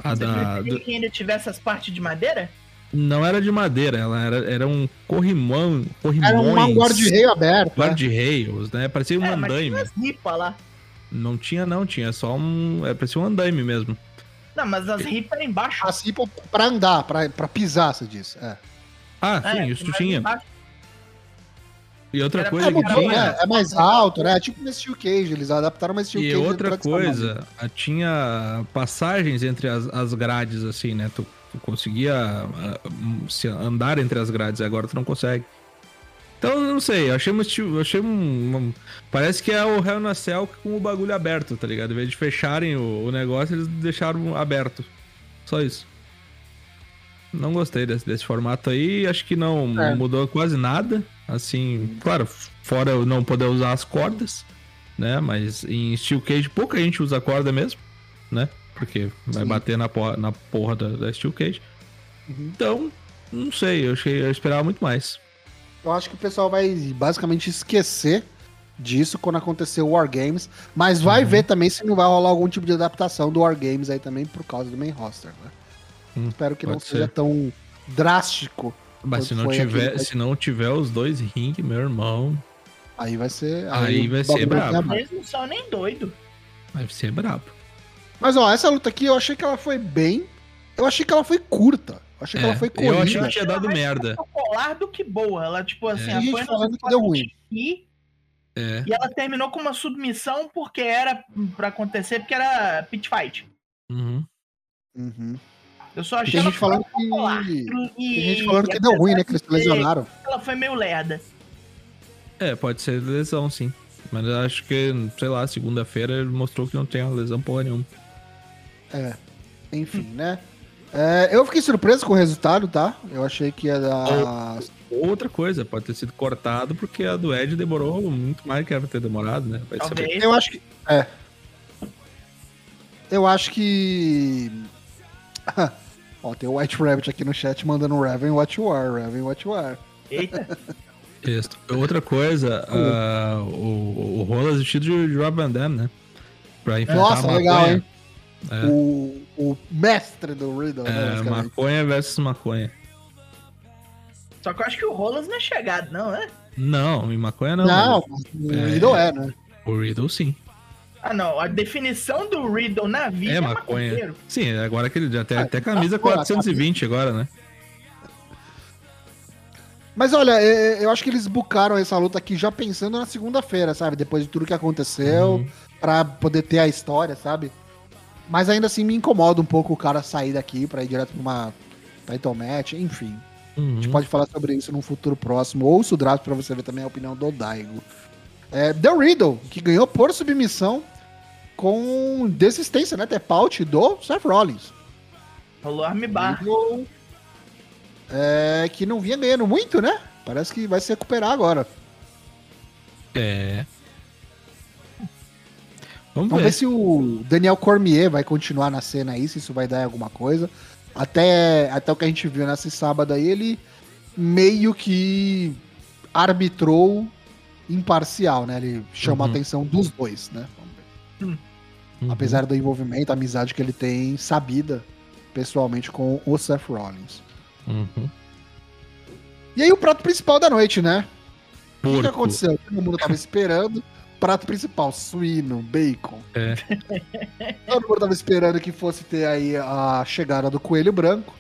A Você da, preferia do- que ainda tivesse as partes de madeira? não era de madeira, ela era, era um corrimão, corrimões. Era um guarda-reio aberto. né? Guarda-reios, né? Parecia um é, mas andaime. tinha as ripas lá. Não tinha, não, tinha só um. É, parecia um andaime mesmo. Não, mas as ripas eram embaixo. Assim pra, pra andar, pra, pra pisar, você disse. É, Ah, É, sim, isso mas tinha. embaixo. E outra Era coisa que tinha. é, é mais alto, né? É tipo no Steel Cage, eles adaptaram uma Steel E Cage outra tradicional. coisa, tinha passagens entre as, as grades, assim, né? Tu, tu conseguia ah, se andar entre as grades, agora tu não consegue. Então, não sei, achei um Achei um, um- Parece que é o Hell na Cell com o bagulho aberto, tá ligado? Em vez de fecharem o, o negócio, eles deixaram aberto. Só isso. Não gostei desse, desse formato aí. Acho que não É. mudou quase nada. Assim, claro, fora eu não poder usar as cordas, né? Mas em Steel Cage pouca gente usa corda mesmo, né? Porque vai Sim. bater na porra, na porra da, da Steel Cage. Uhum. Então, não sei, eu, achei, eu esperava muito mais. Eu acho que o pessoal vai basicamente esquecer disso quando acontecer o War Games, mas vai Uhum. ver também se não vai rolar algum tipo de adaptação do War Games aí também por causa do main roster, né? Hum, Espero que não seja ser. tão drástico. Mas se não, tiver, aquele- se não tiver os dois ring, meu irmão, Aí vai ser. Aí o vai ser brabo. Eles não são nem doidos. vai ser brabo. Mas ó, essa luta aqui eu achei que ela foi bem. Eu achei que ela foi curta. Eu achei que É, ela foi eu achei que tinha dado merda. Popular do que boa. Ela, tipo assim, Tem ela foi falando no que deu ruim. E, É. e ela terminou com uma submissão porque era pra acontecer, porque era pit fight. Uhum. Uhum. Eu só achei Tem gente falando popular. que. E, Tem gente falando que deu ruim, né? Que eles lesionaram. Ela foi meio lerda. É, pode ser lesão, sim. Mas eu acho que, sei lá, segunda-feira ele mostrou que não tem uma lesão porra nenhuma. É. Enfim, né? É, eu fiquei surpreso com o resultado, tá? Eu achei que ia dar. Outra coisa, pode ter sido cortado porque a do Ed demorou muito mais que era pra ter demorado, né? Vai saber. Eu acho que. É. Eu acho que. Ó, tem o White Rabbit aqui no chat mandando Raven What You Are, Raven What You Are. Eita. Isso. Outra coisa, ah, o, o Rolas vestido de, de Rob Van Damme, né? Pra enfrentar Nossa, a legal, hein? É. O, o mestre do Riddle, né? É, basicamente. maconha versus maconha. Só que eu acho que o Rolas não é chegado, não, né? Não, em maconha não. Não, mas o É. Riddle é, né? O Riddle sim. Ah, não. A definição do Riddle na vida É é, maconha. maconheiro. Sim, agora que ele já tem Ah, até camisa pô, a 420 agora, né? Mas olha, é, eu acho que eles bucaram essa luta aqui já pensando na segunda-feira, sabe? Depois de tudo que aconteceu, Uhum. pra poder ter a história, sabe? Mas ainda assim me incomoda um pouco o cara sair daqui pra ir direto pra uma title match, enfim. A Uhum. gente pode falar sobre isso num futuro próximo. Ouça o draft pra você ver também a opinião do Daigo. É, The Riddle, que ganhou por submissão com desistência, né? Tepaut do Seth Rollins. Rolou armbar. É, que não vinha ganhando muito, né? Parece que vai se recuperar agora. É. Vamos, Vamos ver. ver se o Daniel Cormier vai continuar na cena aí, se isso vai dar em alguma coisa. Até, até o que a gente viu nesse sábado aí, ele meio que arbitrou imparcial, né? Ele chamou Uhum. a atenção dos dois, né? Vamos ver. Uhum. Apesar do envolvimento, a amizade que ele tem sabida pessoalmente com o Seth Rollins. Uhum. E aí o prato principal da noite, né? O que, que aconteceu? Todo mundo tava esperando. Prato principal, suíno, bacon. É. Todo mundo tava esperando que fosse ter aí a chegada do Coelho Branco.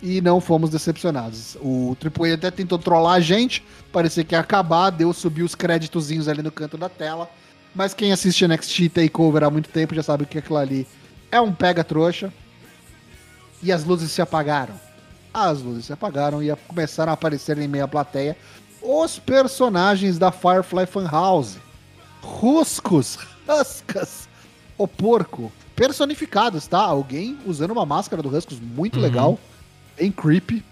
E não fomos decepcionados. O Triple A até tentou trollar a gente. Parecia que ia acabar, deu subir os créditozinhos ali no canto da tela. Mas quem assiste NXT Takeover há muito tempo já sabe que aquilo ali é um pega-trouxa. E as luzes se apagaram. As luzes se apagaram e começaram a aparecer em meio à plateia os personagens da Firefly Funhouse. Ruscos, Huskas, o porco, personificados, tá? Alguém usando uma máscara do Huskus muito Uhum. legal, bem creepy.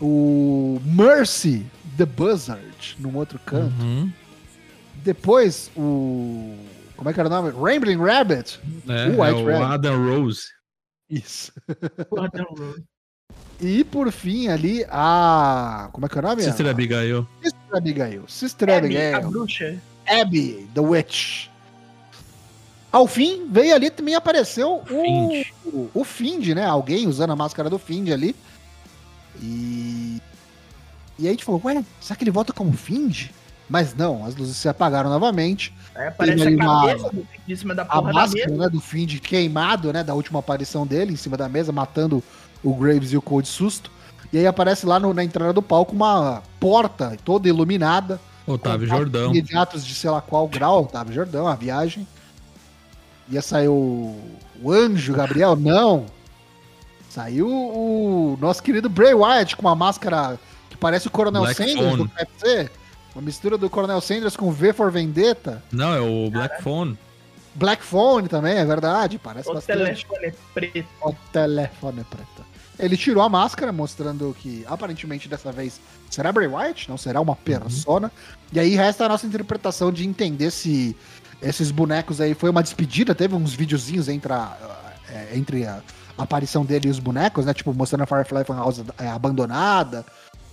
O Mercy, The Buzzard, num outro canto. Uhum. Depois, o. Como é que era o nome? Rambling Rabbit. É, O é White o Rabbit. Adam Rose. Isso. Tem um- E por fim ali, a. Como é que é o nome? Sister A- Abigail. Sister Abigail. Sister Abby, a Abigail. bruxa. Abby, The Witch. Ao fim, veio ali também apareceu o Find. o, o Find, né? Alguém usando a máscara do Find ali. E. E aí a gente falou, ué, será que ele volta como Find? Mas não, as luzes se apagaram novamente. Aí aparece ali a uma- cabeça do Find em cima da A porra da máscara mesa. né, do Find queimado, né? Da última aparição dele em cima da mesa, matando o Graves e o Cold Susto. E aí aparece lá no- na entrada do palco uma porta toda iluminada. Otávio Jordão. Imediatos de sei lá qual grau, Otávio Jordão, a viagem. Ia sair o, o anjo Gabriel? Não. Saiu o nosso querido Bray Wyatt com uma máscara que parece o Coronel Black Sanders Phone. do KFC. Uma mistura do Coronel Sanders com V for Vendetta. Não, é o Black Phone. Black Phone também, é verdade. Parece O bastante. telefone preto. O telefone preto. Ele tirou a máscara, mostrando que aparentemente dessa vez será Bray Wyatt, não será uma persona. E aí resta a nossa interpretação de entender se esses bonecos aí foi uma despedida. Teve uns videozinhos entre a, é, entre a aparição dele e os bonecos, né? Tipo, mostrando a Firefly Funhouse é, abandonada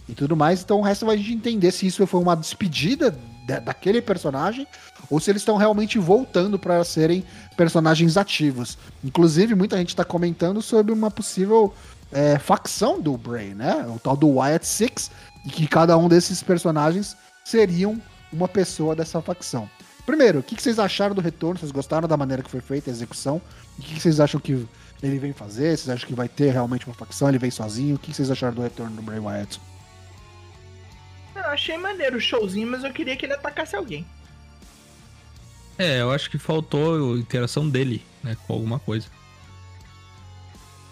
e tudo mais. Então o resto vai a gente entender se isso foi uma despedida de- daquele personagem ou se eles estão realmente voltando para serem personagens ativos. Inclusive, muita gente está comentando sobre uma possível é, facção do Bray, né? O tal do Wyatt Six, e que cada um desses personagens seriam uma pessoa dessa facção. Primeiro, o que vocês acharam do retorno? Vocês gostaram da maneira que foi feita a execução? O que que vocês acham que ele vem fazer? Vocês acham que vai ter realmente uma facção? Ele vem sozinho? O que que vocês acharam do retorno do Bray Wyatt? Eu achei maneiro o showzinho, mas eu queria que ele atacasse alguém. É, eu acho que faltou a interação dele, né, com alguma coisa.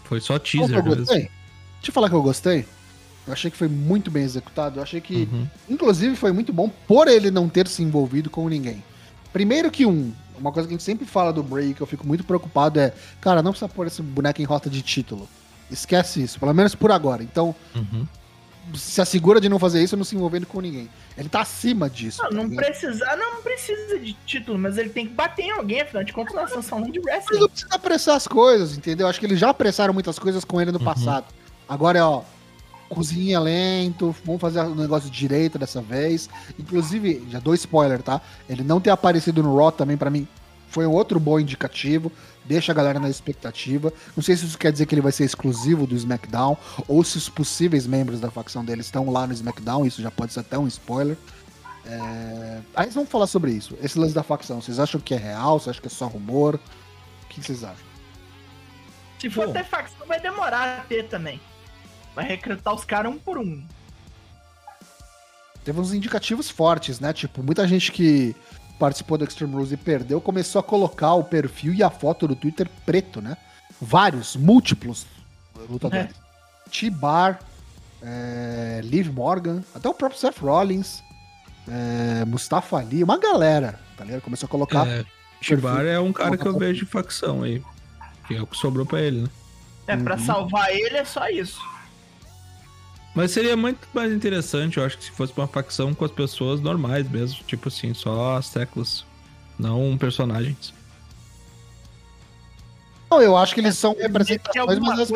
Foi só teaser eu mesmo. gostei? Deixa eu falar que eu gostei. Eu achei que foi muito bem executado. Eu achei que, Uhum. inclusive, foi muito bom por ele não ter se envolvido com ninguém. Primeiro que um, uma coisa que a gente sempre fala do Bray, que eu fico muito preocupado é, cara, não precisa pôr esse boneco em rota de título. Esquece isso, pelo menos por agora. Então, Uhum. Se assegura de não fazer isso não se envolvendo com ninguém. Ele tá acima disso. Não, tá não precisa, não precisa de título, mas ele tem que bater em alguém, afinal de contas, nós estamos falando de wrestling. não precisa apressar as coisas, entendeu? Acho que eles já apressaram muitas coisas com ele no Uhum. passado. Agora é, ó, cozinha lento, vamos fazer o negócio direito dessa vez. Inclusive, já dou spoiler, tá? Ele não ter aparecido no Raw também, pra mim, foi um outro bom indicativo. Deixa a galera na expectativa. Não sei se isso quer dizer que ele vai ser exclusivo do SmackDown, ou se os possíveis membros da facção dele estão lá no SmackDown, isso já pode ser até um spoiler. É... Aí vamos falar sobre isso. Esse lance da facção, vocês acham que é real? Vocês acham que é só rumor? O que vocês acham? Se for Pô. ter facção, vai demorar a ter também. Vai recrutar os caras um por um. Teve uns indicativos fortes, né? Tipo, muita gente que participou do Extreme Rules e perdeu começou a colocar o perfil e a foto do Twitter preto, né? Vários, múltiplos lutadores. T-Bar, é, Liv Morgan, até o próprio Seth Rollins, é, Mustafa Ali, uma galera, tá ligado? Começou a colocar. É, Shibar é um cara que eu vejo de facção aí. Que é o que sobrou pra ele, né? É, pra Uhum. salvar ele é só isso. Mas seria muito mais interessante, eu acho, que se fosse uma facção com as pessoas normais mesmo. Tipo assim, só as teclas. Não personagens. Não, eu acho que eles são Tem representações, mas, as-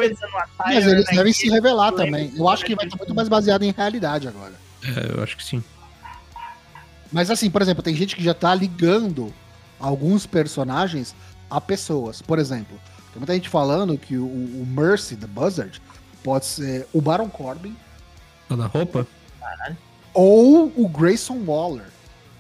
mas eles né, devem se revelar também. Eu acho que que vai estar muito mais baseado em realidade agora. É, eu acho que sim. Mas assim, por exemplo, tem gente que já tá ligando alguns personagens a pessoas. Por exemplo, tem muita gente falando que o, o Mercy, the Buzzard, pode ser o Baron Corbin Da roupa? ou o Grayson Waller.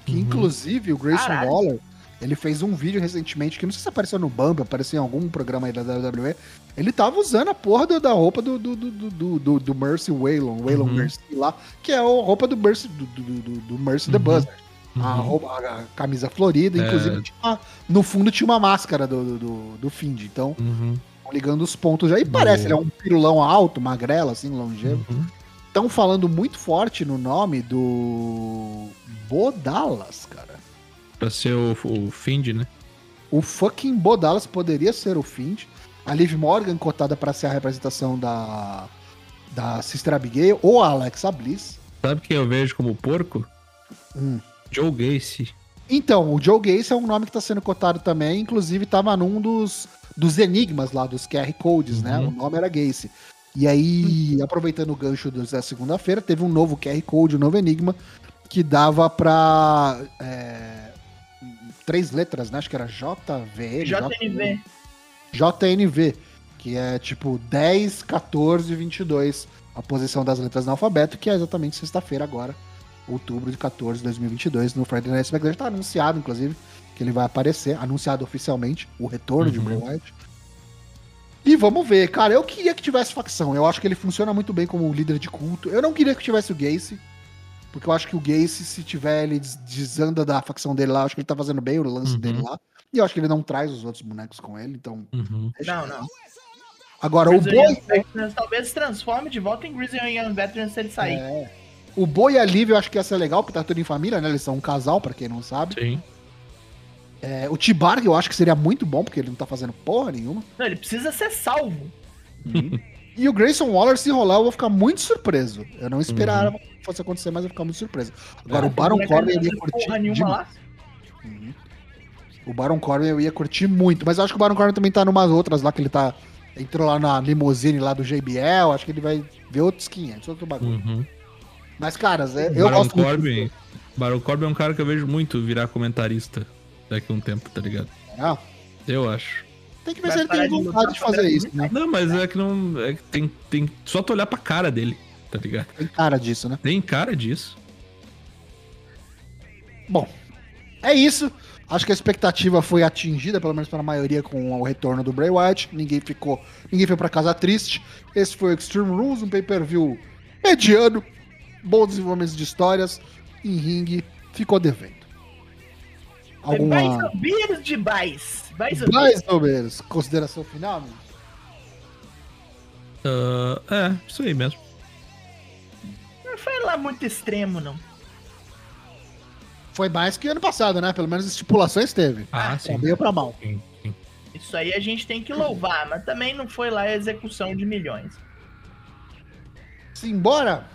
Que Uhum. inclusive o Grayson Caralho. Waller, ele fez um vídeo recentemente, que não sei se apareceu no Bump, apareceu em algum programa aí da WWE. Ele tava usando a porra do- da roupa do, do, do, do, do, do Mercy Waylon, Waylon Uhum. Mercy lá, que é a roupa do Mercy, do, do, do, do Mercy the Uhum. Buzzard. A, Uhum. roupa, a, a camisa florida, É. inclusive tinha uma- no fundo tinha uma máscara do, do, do, do Find. Então, Uhum. ligando os pontos aí, parece, ele é um pirulão alto, magrelo, assim, longevo. Uhum. Estão falando muito forte no nome do Bodalas, cara. Pra ser o, o Find, né? O fucking Bodalas poderia ser o Find. A Liv Morgan cotada para ser a representação da da Sister Abigail ou a Alexa Bliss. Sabe quem eu vejo como porco? Hum. Joe Gacy. Então, o Joe Gacy é um nome que está sendo cotado também, inclusive estava num dos, dos enigmas lá, dos QR Codes, né? Uhum. O nome era Gacy. E aí, aproveitando o gancho da segunda-feira, teve um novo QR Code, um novo enigma, que dava pra. é, três letras, né? Acho que era JVN. JNV. JNV, que é tipo 10, 14 e 22, a posição das letras no alfabeto, que é exatamente sexta-feira agora, outubro de 14 de 2022, no Friday Night SmackDown. Já tá anunciado, inclusive, que ele vai aparecer, anunciado oficialmente, o retorno de Uhum. Bray Wyatt. E vamos ver, cara, eu queria que tivesse facção, eu acho que ele funciona muito bem como líder de culto. Eu não queria que tivesse o Gacy, porque eu acho que o Gacy, se tiver, ele des- desanda da facção dele lá, eu acho que ele tá fazendo bem o lance Uhum. dele lá. E eu acho que ele não traz os outros bonecos com ele, então Uhum. Não, não. Agora, o Grizzly boi, Young Veterans talvez se transforme de volta em Grizzly Young Veterans se ele sair. é, o boi e a Liv eu acho que ia ser legal, porque tá tudo em família, né? Eles são um casal, pra quem não sabe. Sim. É, o Tibar, eu acho que seria muito bom, porque ele não tá fazendo porra nenhuma. Não, ele precisa ser salvo. E o Grayson Waller, se rolar, eu vou ficar muito surpreso. Eu não esperava que fosse acontecer, mas eu vou ficar muito surpreso. Agora, É. o Baron é que Corbin ele eu ia curtir. porra nenhuma demais. lá. Uhum. O Baron Corbin eu ia curtir muito, mas eu acho que o Baron Corbin também tá numas outras lá que ele tá. Entrou lá na limusine lá do JBL, acho que ele vai ver outros 500, outro bagulho. Uhum. Mas, caras, é- eu Baron gosto muito Corbin. Baron Corbin é um cara que eu vejo muito virar comentarista daqui a um tempo, tá ligado? do- Ah, Eu acho. Tem que ver Vai se ele tem de vontade lutar de pra fazer isso, né? Não, mas é que não. É que tem, tem. Só tu olhar pra cara dele, tá ligado? Tem cara disso, né? Tem cara disso. Bom, é isso. Acho que a expectativa foi atingida, pelo menos pela maioria, com o retorno do Bray Wyatt. Ninguém ficou, ninguém foi pra casa triste. Esse foi o Extreme Rules, um pay-per-view mediano, bons desenvolvimentos de histórias, em ringue, ficou devendo. Mais Alguma ou menos de mais. Mais ou menos. mais ou menos consideração final? amigo? Ah, é, isso aí mesmo. Não foi lá muito extremo, não. Foi mais que ano passado, né? Pelo menos estipulações teve. Ah, Pra sim. ou pra mal. sim, sim. Isso aí a gente tem que louvar, mas também não foi lá a execução de milhões. Simbora!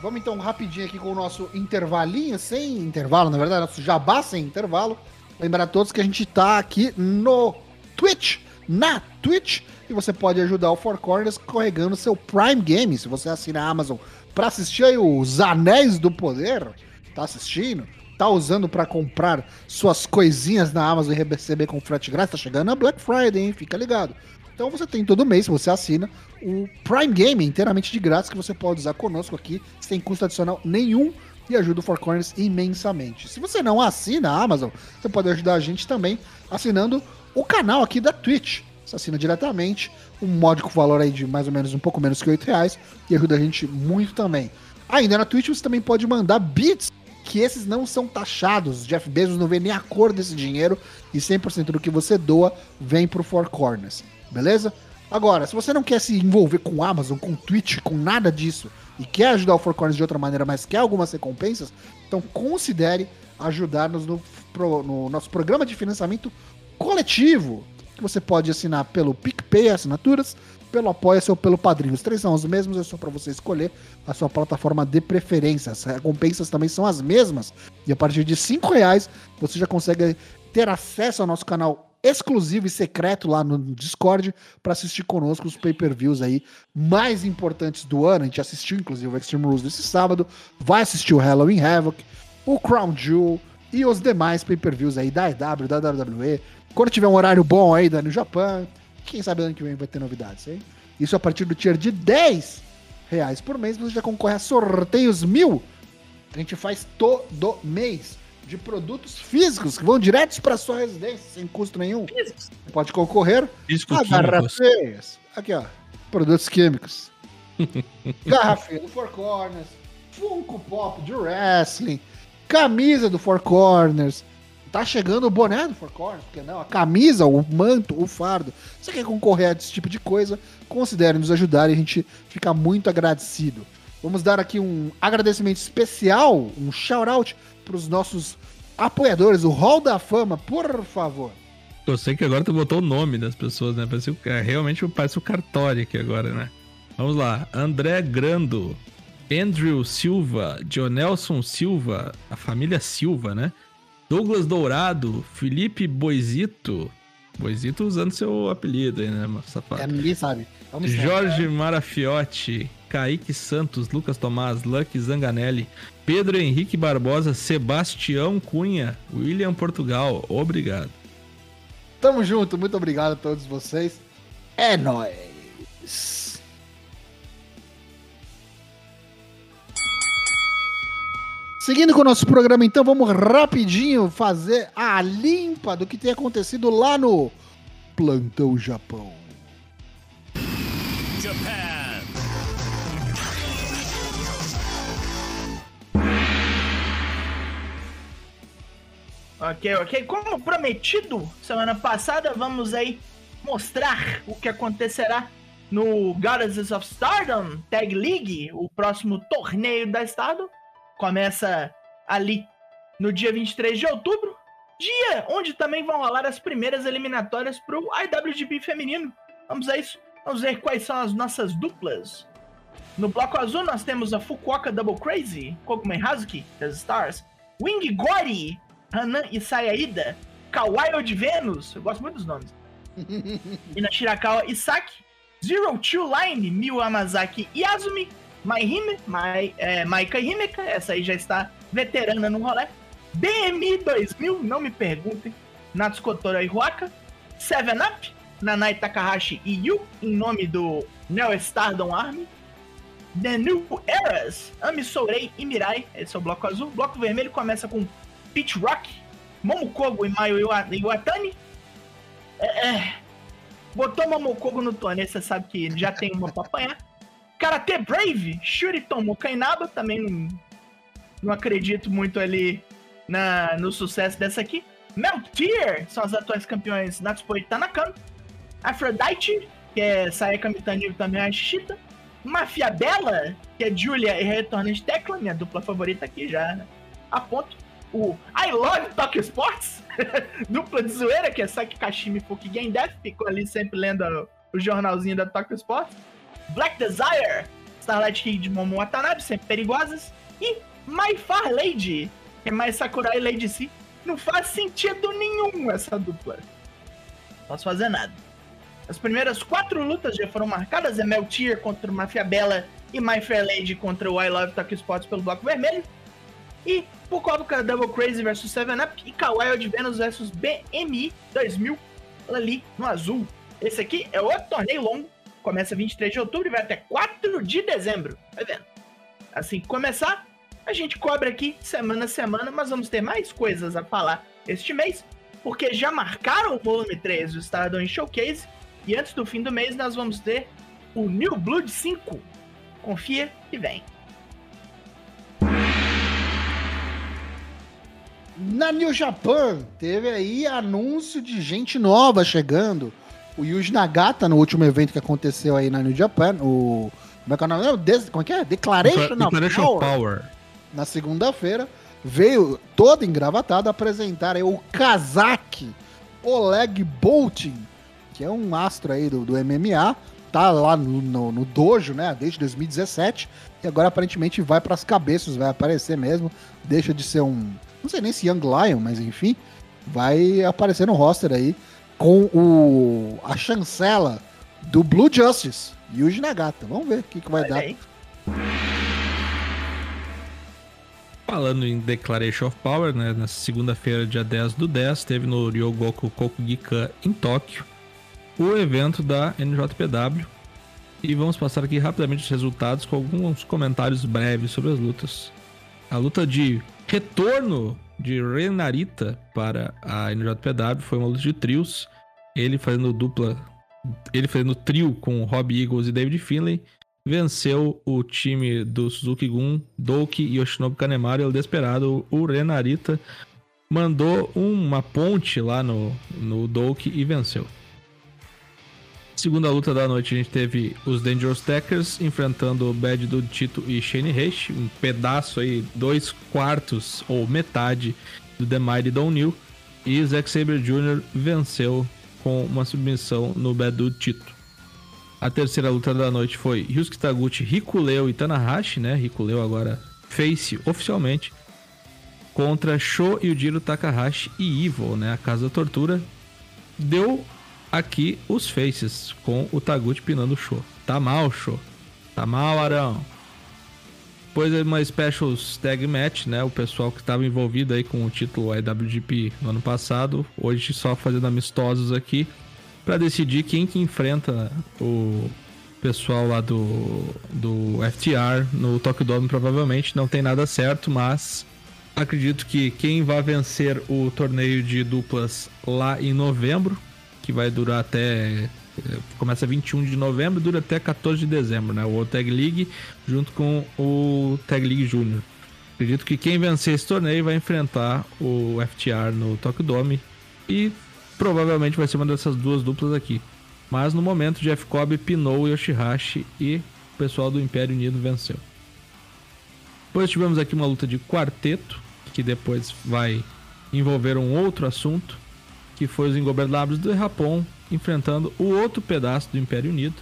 Vamos então rapidinho aqui com o nosso intervalinho, sem intervalo, na verdade, nosso jabá sem intervalo. Lembrar a todos que a gente tá aqui no Twitch, na Twitch, e você pode ajudar o Four Corners carregando seu Prime Game. Se você assina a Amazon para assistir aí os Anéis do Poder, tá assistindo, tá usando para comprar suas coisinhas na Amazon e receber com frete grátis, tá chegando a Black Friday, hein? Fica ligado. Então você tem todo mês, você assina, o Prime Game inteiramente de grátis que você pode usar conosco aqui, sem custo adicional nenhum e ajuda o Four Corners imensamente. Se você não assina a Amazon, você pode ajudar a gente também assinando o canal aqui da Twitch. Você assina diretamente, um módico valor aí de mais ou menos um pouco menos que 8 reais e ajuda a gente muito também. Ainda na Twitch você também pode mandar bits que esses não são taxados. Jeff Bezos não vê nem a cor desse dinheiro e 100% do que você doa vem pro Four Corners, beleza? Agora, se você não quer se envolver com Amazon, com Twitch, com nada disso e quer ajudar o Four Corners de outra maneira, mas quer algumas recompensas, então considere ajudar-nos no, no nosso programa de financiamento coletivo, que você pode assinar pelo PicPay Assinaturas, pelo Apoia-se ou pelo Padrinho. Os três são os mesmos, é só para você escolher a sua plataforma de preferência. As recompensas também são as mesmas. E a partir de cinco reais você já consegue ter acesso ao nosso canal exclusivo e secreto lá no Discord para assistir conosco os pay-per-views aí mais importantes do ano. A gente assistiu inclusive o Extreme Rules desse sábado, vai assistir o Halloween Havoc, o Crown Jewel e os demais pay-per-views aí da EW, da WWE. Quando tiver um horário bom aí da New Japan, quem sabe ano que vem vai ter novidades, hein? Isso a partir do tier de 10 reais por mês, você já concorre a sorteios mil. A gente faz todo mês de produtos físicos que vão diretos para sua residência, sem custo nenhum. Você pode concorrer Disco a garrafeiras. Aqui, ó. Produtos químicos. Garrafinha do Four Corners. Funko Pop de Wrestling. Camisa do Four Corners. Tá chegando o boné do Four Corners, porque não? A camisa, o manto, o fardo. Você quer concorrer a esse tipo de coisa? Considere nos ajudar e a gente fica muito agradecido. Vamos dar aqui um agradecimento especial, um shout-out para os nossos apoiadores, o Hall da Fama, por favor. Eu sei que agora tu botou o nome das pessoas, né? Parece, é, realmente parece o cartório aqui agora, né? Vamos lá. André Grando, Andrew Silva, Jonelson Silva, a família Silva, né? Douglas Dourado, Felipe Boisito. Boisito usando seu apelido aí, né, safado? É, ninguém sabe. Vamos lá. Jorge Marafiotti, Kaique Santos, Lucas Tomás, Lucky Zanganelli, Pedro Henrique Barbosa, Sebastião Cunha, William Portugal. Obrigado. Tamo junto, muito obrigado a todos vocês. É nóis. Seguindo com o nosso programa, então, vamos rapidinho fazer a limpa do que tem acontecido lá no Plantão Japão. Japan. Ok, ok. Como prometido semana passada, vamos aí mostrar o que acontecerá no Goddesses of Stardom Tag League, o próximo torneio da estado. Começa ali no dia 23 de outubro, dia onde também vão rolar as primeiras eliminatórias para o IWGP feminino. Vamos a isso. Vamos ver quais são as nossas duplas. No bloco azul nós temos a Fukuoka Double Crazy, Kokumen Hazuki, das Stars, Wing Gori, Hanan Isayaida, Kawaii de Vênus, eu gosto muito dos nomes, e na Shirakawa Isaki, Zero Two Line, Miu Amazaki Yazumi, Maihime, Mai, é, Maika Himeka, essa aí já está veterana no rolê, BMI 2000, não me perguntem, Natsuko Tora Ihuaka, Seven Up, Nanai Takahashi e Yu, em nome do Neo Stardom Army, The New Eras, Ami Sourei e Mirai, esse é o bloco azul. O bloco vermelho começa com Peach Rock, Momokogo e Mayu Iwatani. É, é, botou Momokogo no torneio, você sabe que já tem uma pra apanhar. Karate Brave, Shuriton Kainaba, também não, não acredito muito ali na, no sucesso dessa aqui. Meltier, são as atuais campeões Natsupo e Tanakano. Aphrodite, que é Sayaka Mitani e também a Shita. Mafia Bela, que é Julia e Retorno de Tecla, minha dupla favorita aqui já aponto. O I Love Tokyo Sports, dupla de zoeira, que é Saki Kashimi Fuki Game Death, ficou ali sempre lendo o jornalzinho da Tokyo Sports. Black Desire, Starlight Kid de Momo Watanabe, sempre perigosas. E My Far Lady, que é mais Sakurai Lady C. Não faz sentido nenhum essa dupla. Não posso fazer nada. As primeiras quatro lutas já foram marcadas: é Meltier contra Mafia Bella e My Fair Lady contra o I Love Tokyo Sports pelo bloco vermelho. E Pukobuka Double Crazy vs 7-Up e Kawaii de Venus vs BMI 2000 ali no azul. Esse aqui é outro torneio longo, começa 23 de outubro e vai até 4 de dezembro. Tá vendo? Assim que começar, a gente cobre aqui semana a semana, mas vamos ter mais coisas a falar este mês, porque já marcaram o volume 3 do Stardom Showcase e antes do fim do mês nós vamos ter o New Blood 5. Confia e vem. Na New Japan, teve aí anúncio de gente nova chegando. O Yuji Nagata, no último evento que aconteceu aí na New Japan, o. Como é que é o nome? como é que é? Declaration, Declaration Power. Power. Na segunda-feira, veio todo engravatado apresentar aí o Kazaki Oleg Boltin, que é um astro aí do, do MMA, tá lá no, no, no, dojo, né, desde 2017, e agora aparentemente vai para as cabeças, vai aparecer mesmo, deixa de ser um, não sei nem se Young Lion, mas enfim, vai aparecer no roster aí com o a chancela do Blue Justice, Yuji Nagata. Vamos ver o que, que vai Olha dar. Aí. Falando em Declaration of Power, né, na segunda-feira, dia 10 do 10, teve no Ryogoku Kokugikan em Tóquio o evento da NJPW. E vamos passar aqui rapidamente os resultados com alguns comentários breves sobre as lutas. A luta de retorno de Renarita para a NJPW foi uma luta de trios. Ele fazendo dupla, ele fazendo trio com Rob Eagles e David Finlay, venceu o time do Suzuki Gun, Doki e Yoshinobu Kanemaru. Ele desesperado, o Renarita mandou uma ponte lá no, no Doki e venceu. Segunda luta da noite, a gente teve os Dangerous Tackers enfrentando o Bad do Tito e Shane Hash, um pedaço aí, dois quartos ou metade do The Mighty Don New. E Zack Sabre Jr. venceu com uma submissão no Bad do Tito. A terceira luta da noite foi Ryusuke Taguchi, Rikuleu e Tanahashi, né? Rikuleu agora face oficialmente contra Sho e o Jiro Takahashi e Evil, né? A Casa da Tortura. Deu aqui os faces com o Taguchi pinando o show. Tá mal, show. Tá mal, Arão. Depois é uma Special Tag Match, né? O pessoal que estava envolvido aí com o título IWGP no ano passado, hoje só fazendo amistosos aqui para decidir quem que enfrenta o pessoal lá do, do FTR no Tokyo Dome provavelmente não tem nada certo, mas acredito que quem vai vencer o torneio de duplas lá em novembro que vai durar até. Começa 21 de novembro dura até 14 de dezembro, né? O Tag League junto com o Tag League Júnior. Acredito que quem vencer esse torneio vai enfrentar o FTR no Tokyo Dome e provavelmente vai ser uma dessas duas duplas aqui. Mas no momento, Jeff Cobb pinou Yoshihashi e o pessoal do Império Unido venceu. Depois tivemos aqui uma luta de quarteto, que depois vai envolver um outro assunto que foi os ingobernáveis do Japão enfrentando o outro pedaço do Império Unido.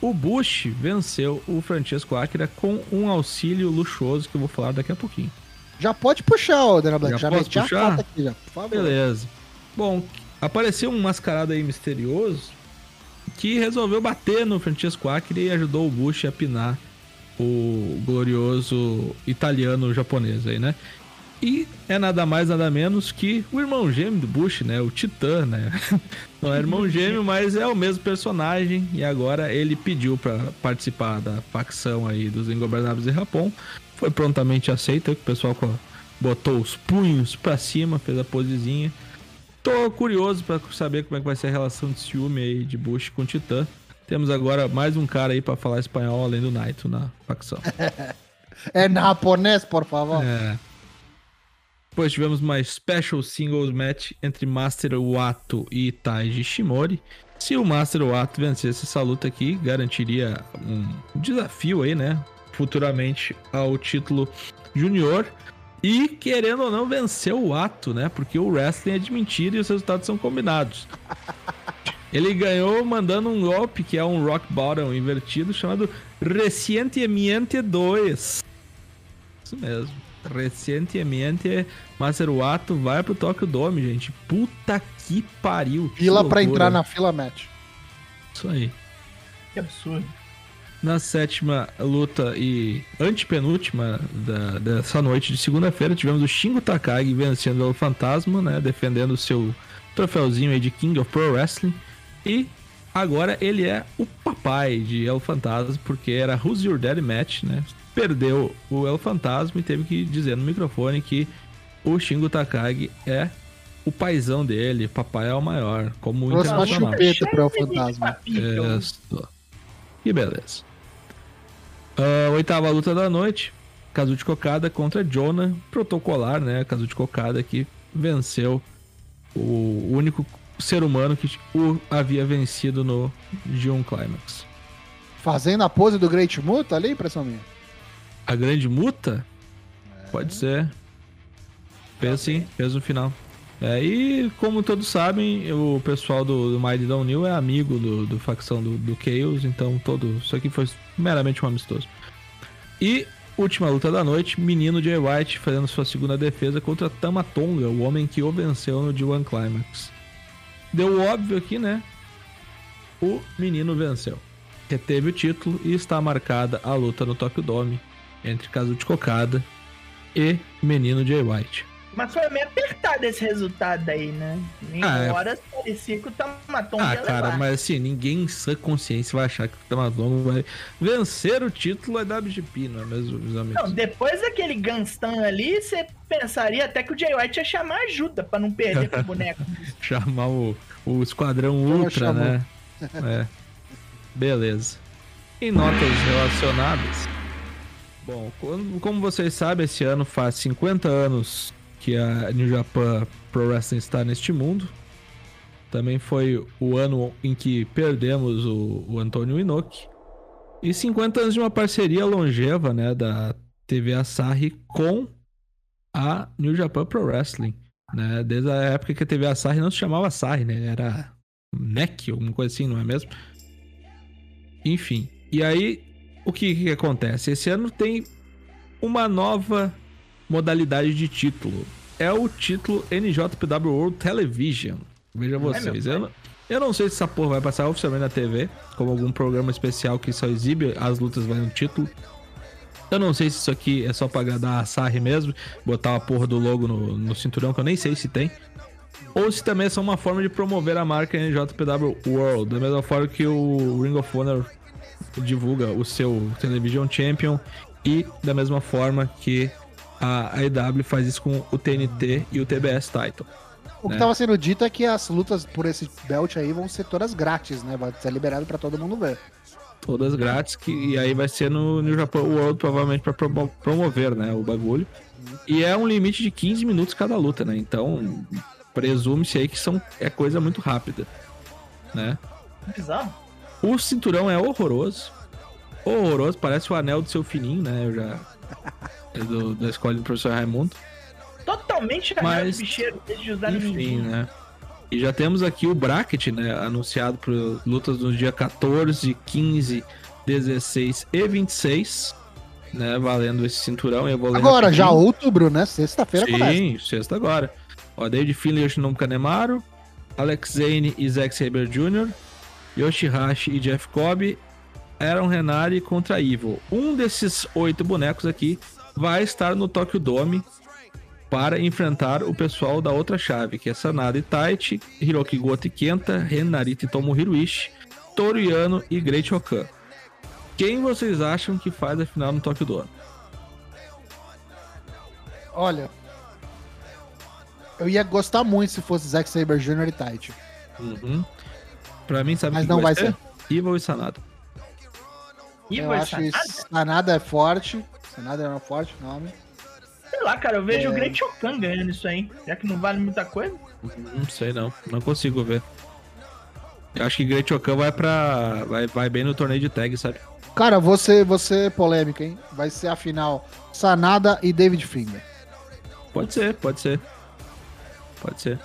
O Bush venceu o Francesco Akira com um auxílio luxuoso que eu vou falar daqui a pouquinho. Já pode puxar, ô Dana Black. Já Já, posso meti puxar? aqui, já, por favor. Beleza. Bom, apareceu um mascarado aí misterioso que resolveu bater no Francesco Akira e ajudou o Bush a pinar o glorioso italiano japonês aí, né? E é nada mais, nada menos que o irmão gêmeo do Bush, né? O Titã, né? Não é irmão gêmeo, mas é o mesmo personagem. E agora ele pediu pra participar da facção aí dos Ingobernáveis de Japão. Foi prontamente aceito, que o pessoal botou os punhos pra cima, fez a posezinha. Tô curioso pra saber como é que vai ser a relação de ciúme aí de Bush com o Titã. Temos agora mais um cara aí pra falar espanhol além do Naito na facção. É na japonês, por favor. É. Depois tivemos uma Special Singles Match entre Master Wato e Taiji Shimori. Se o Master Wato vencesse essa luta aqui, garantiria um desafio aí, né? Futuramente ao título junior. E, querendo ou não, venceu o Wato, né? Porque o wrestling é de mentira e os resultados são combinados. Ele ganhou mandando um golpe que é um rock bottom invertido chamado Recientemente 2. Isso mesmo. Recentemente, Master Wato vai pro Tokyo Dome, gente. Puta que pariu. que Fila pra loucura. entrar na fila match. Isso aí. Que absurdo. Na sétima luta e antepenúltima da, dessa noite de segunda-feira, tivemos o Shingo Takagi vencendo o Fantasma, né? Defendendo o seu troféuzinho aí de King of Pro Wrestling. E agora ele é o papai de El Fantasma, porque era Who's Your Daddy Match, né? Perdeu o El Fantasma e teve que dizer no microfone que o Shingo Takagi é o paizão dele, papai é o maior, como Trouxe uma chupeta pro El Fantasma. Isso. Que beleza. Ah, oitava luta da noite. De Cocada contra Jonah. Protocolar, né? De Cocada que venceu o único ser humano que o havia vencido no G1 Climax. Fazendo a pose do Great Muta ali, impressão minha. A grande muta? Pode ser. Fez sim, fez no final. É, e como todos sabem, o pessoal do, do Mighty New é amigo do, do facção do, do Chaos, então todo isso aqui foi meramente um amistoso. E última luta da noite, menino Jay White fazendo sua segunda defesa contra Tamatonga, o homem que o venceu no G1 Climax. Deu o óbvio aqui, né? O menino venceu. Reteve o título e está marcada a luta no Tokyo Dome entre Kazuchi de Cocada e menino Jay White. Mas foi meio apertado esse resultado aí, né? Em Ah, é. horas parecia que o Tamatonga Ah, cara, levar. mas assim, ninguém em sã consciência vai achar que o Tamatonga vai vencer o título é WGP, não é mesmo, meus amigos? Não, depois daquele Gunstan ali, você pensaria até que o Jay White ia chamar ajuda pra não perder pro boneco. Chamar o, o Esquadrão Ultra, né? É. Beleza. Em notas relacionadas. Bom, como, vocês sabem, esse ano faz 50 anos que a New Japan Pro Wrestling está neste mundo. Também foi o ano em que perdemos o, o Antônio Inoki. E 50 anos de uma parceria longeva, né, da TV Asahi com a New Japan Pro Wrestling, né? Desde a época que a TV Asahi não se chamava Asahi, né? Era NEC, alguma coisa assim, não é mesmo? Enfim, e aí o que, que acontece? Esse ano tem uma nova modalidade de título. É o título NJPW World Television. Veja vocês. meu eu, não, eu não sei se essa porra vai passar oficialmente na TV, como algum programa especial que só exibe as lutas vai no título. Eu não sei se isso aqui é só pra agradar a Sarri mesmo, botar a porra do logo no, no cinturão, que eu nem sei se tem. Ou se também é só uma forma de promover a marca NJPW World, da mesma forma que o Ring of Honor divulga o seu Television Champion e da mesma forma que a AEW faz isso com o TNT e o TBS Title. O que É. tava sendo dito é que as lutas por esse belt aí vão ser todas grátis, né? Vai ser liberado pra todo mundo ver. Todas grátis, que, e aí vai ser no, no Japão World, provavelmente para promover né, o bagulho. E é um limite de 15 minutos cada luta, né? Então, presume-se aí que são, é coisa muito rápida, né? Bizarro. O cinturão é horroroso. Horroroso, parece o anel do seu fininho, né? Eu já. É do, da escola do professor Raimundo. Totalmente Mas, Mas... bicheiro desde no Enfim, né? E já temos aqui o bracket, né? Anunciado para lutas no dia 14, 15, 16 e 26. Né, valendo esse cinturão. Eu vou Agora, rapidinho. já outubro, né? Sexta-feira começa. Sim, sexta agora. Ó, David Finlay e Yoshinobu Kanemaru, Alex Zane e Zack Saber Jr., Yoshihashi e Jeff Cobb, Aaron Renari contra Evil. Um desses oito bonecos aqui vai estar no Tokyo Dome para enfrentar o pessoal da outra chave, que é Sanada e Taichi, Hiroki Goto e Kenta, Renarita e Tomohiro Ishii, Toru Yano e Great Okan. Quem vocês acham que faz a final no Tokyo Dome? Olha. Eu ia gostar muito se fosse Zack Saber Jr. e Taichi. Uhum. Pra mim, sabe Mas não vai ser. Evil e Sanada. Ih, eu vai acho ser que nada? Sanada é forte. Sanada é um forte nome. Sei lá, cara, eu vejo É. o Great Okan ganhando isso aí. Já que não vale muita coisa. Não sei não, não consigo ver. Eu acho que Great Okan vai pra. Vai, vai bem no torneio de tag, sabe? Cara, você, você polêmica, hein? Vai ser a final Sanada e David Finger. Pode ser, pode ser. Pode ser.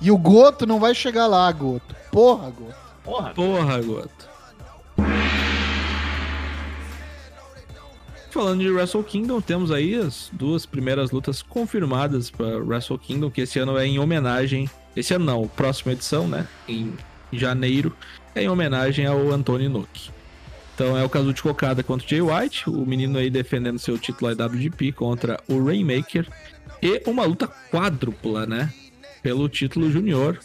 E o Goto não vai chegar lá, Goto. Porra, Goto. Porra. Porra, Goto. Falando de Wrestle Kingdom, temos aí as duas primeiras lutas confirmadas para Wrestle Kingdom, que esse ano é em homenagem. Esse ano não, próxima edição, né? Em janeiro, é em homenagem ao Antônio Inoki. Então é o Kazuchi Kokada contra o Jay White, o menino aí defendendo seu título IWGP contra o Rainmaker. E uma luta quádrupla, né? Pelo título junior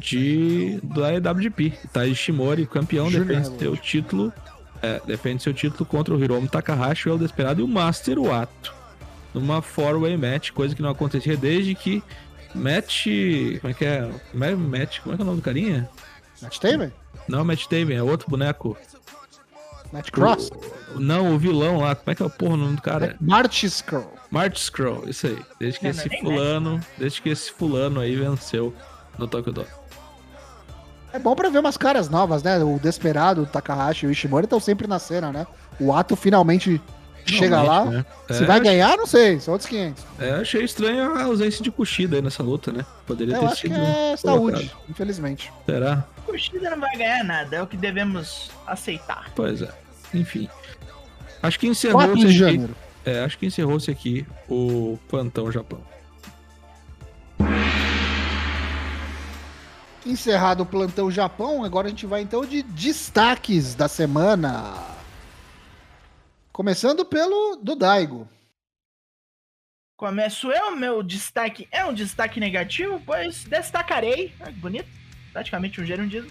de da IWGP. Tai Shimori, campeão, Junior defende Revolution. seu título. é, defende seu título contra o Hiromu Takahashi, o El Desperado e o Master Wato. Numa four-way match, coisa que não acontecia desde que Match. Como é que é? Ma- Match. Como é que é o nome do carinha? Matt Taven? Não, Matt Taven, é outro boneco. Matt Cross? Não, o vilão lá. Como é que é o porra o nome do cara? Marty Skrull. Marty Scroll, isso aí. Desde que Não, esse não é fulano. Desde que esse fulano aí venceu no Tokyo Dome. É bom pra ver umas caras novas, né? O Desperado, o Takahashi e o Ishimori estão sempre na cena, né? O Ato finalmente chega lá. Né? Se É, vai ganhar, não sei. São outros 500. É, achei estranho a ausência de Kushida aí nessa luta, né? Poderia Eu ter acho que sido. é colocado. saúde, infelizmente. Será? Kushida não vai ganhar nada, é o que devemos aceitar. Pois é. Enfim. Acho que 4 encerrou-se de aqui. janeiro. É, acho que encerrou-se aqui o Plantão Japão. Encerrado o plantão Japão, agora a gente vai então de destaques da semana. Começando pelo do Daigo. Começo eu, meu destaque é um destaque negativo, pois destacarei, ah, que bonito, praticamente um gerundismo,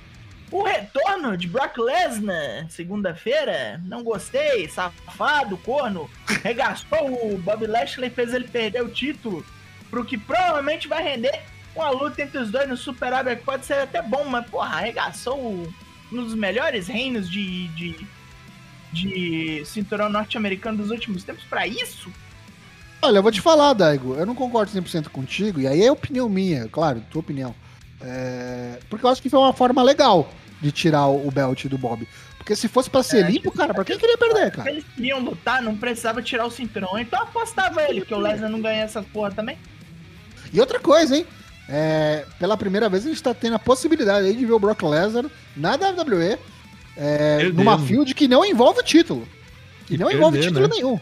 o retorno de Brock Lesnar, segunda-feira, não gostei, safado, corno, regastou o Bob Lashley, fez ele perder o título, pro que provavelmente vai render uma luta entre os dois no Super Abra, que pode ser até bom, mas porra, arregaçou um dos melhores reinos de, de, de cinturão norte-americano dos últimos tempos pra isso? Olha, eu vou te falar, Daigo, eu não concordo 100% contigo, e aí é opinião minha, claro, tua opinião. É, Porque eu acho que foi uma forma legal de tirar o belt do Bob. Porque se fosse pra ser É, limpo, cara, pra quem queria perder, cara? eles queriam lutar, não precisava tirar o cinturão. Então apostava ele, porque o Lesnar não ganha essas porra também. E outra coisa, hein? É, pela primeira vez a gente tá tendo a possibilidade aí de ver o Brock Lesnar na WWE é, Perdendo. numa field que não envolve o título. Que E não envolve perder, título né? nenhum.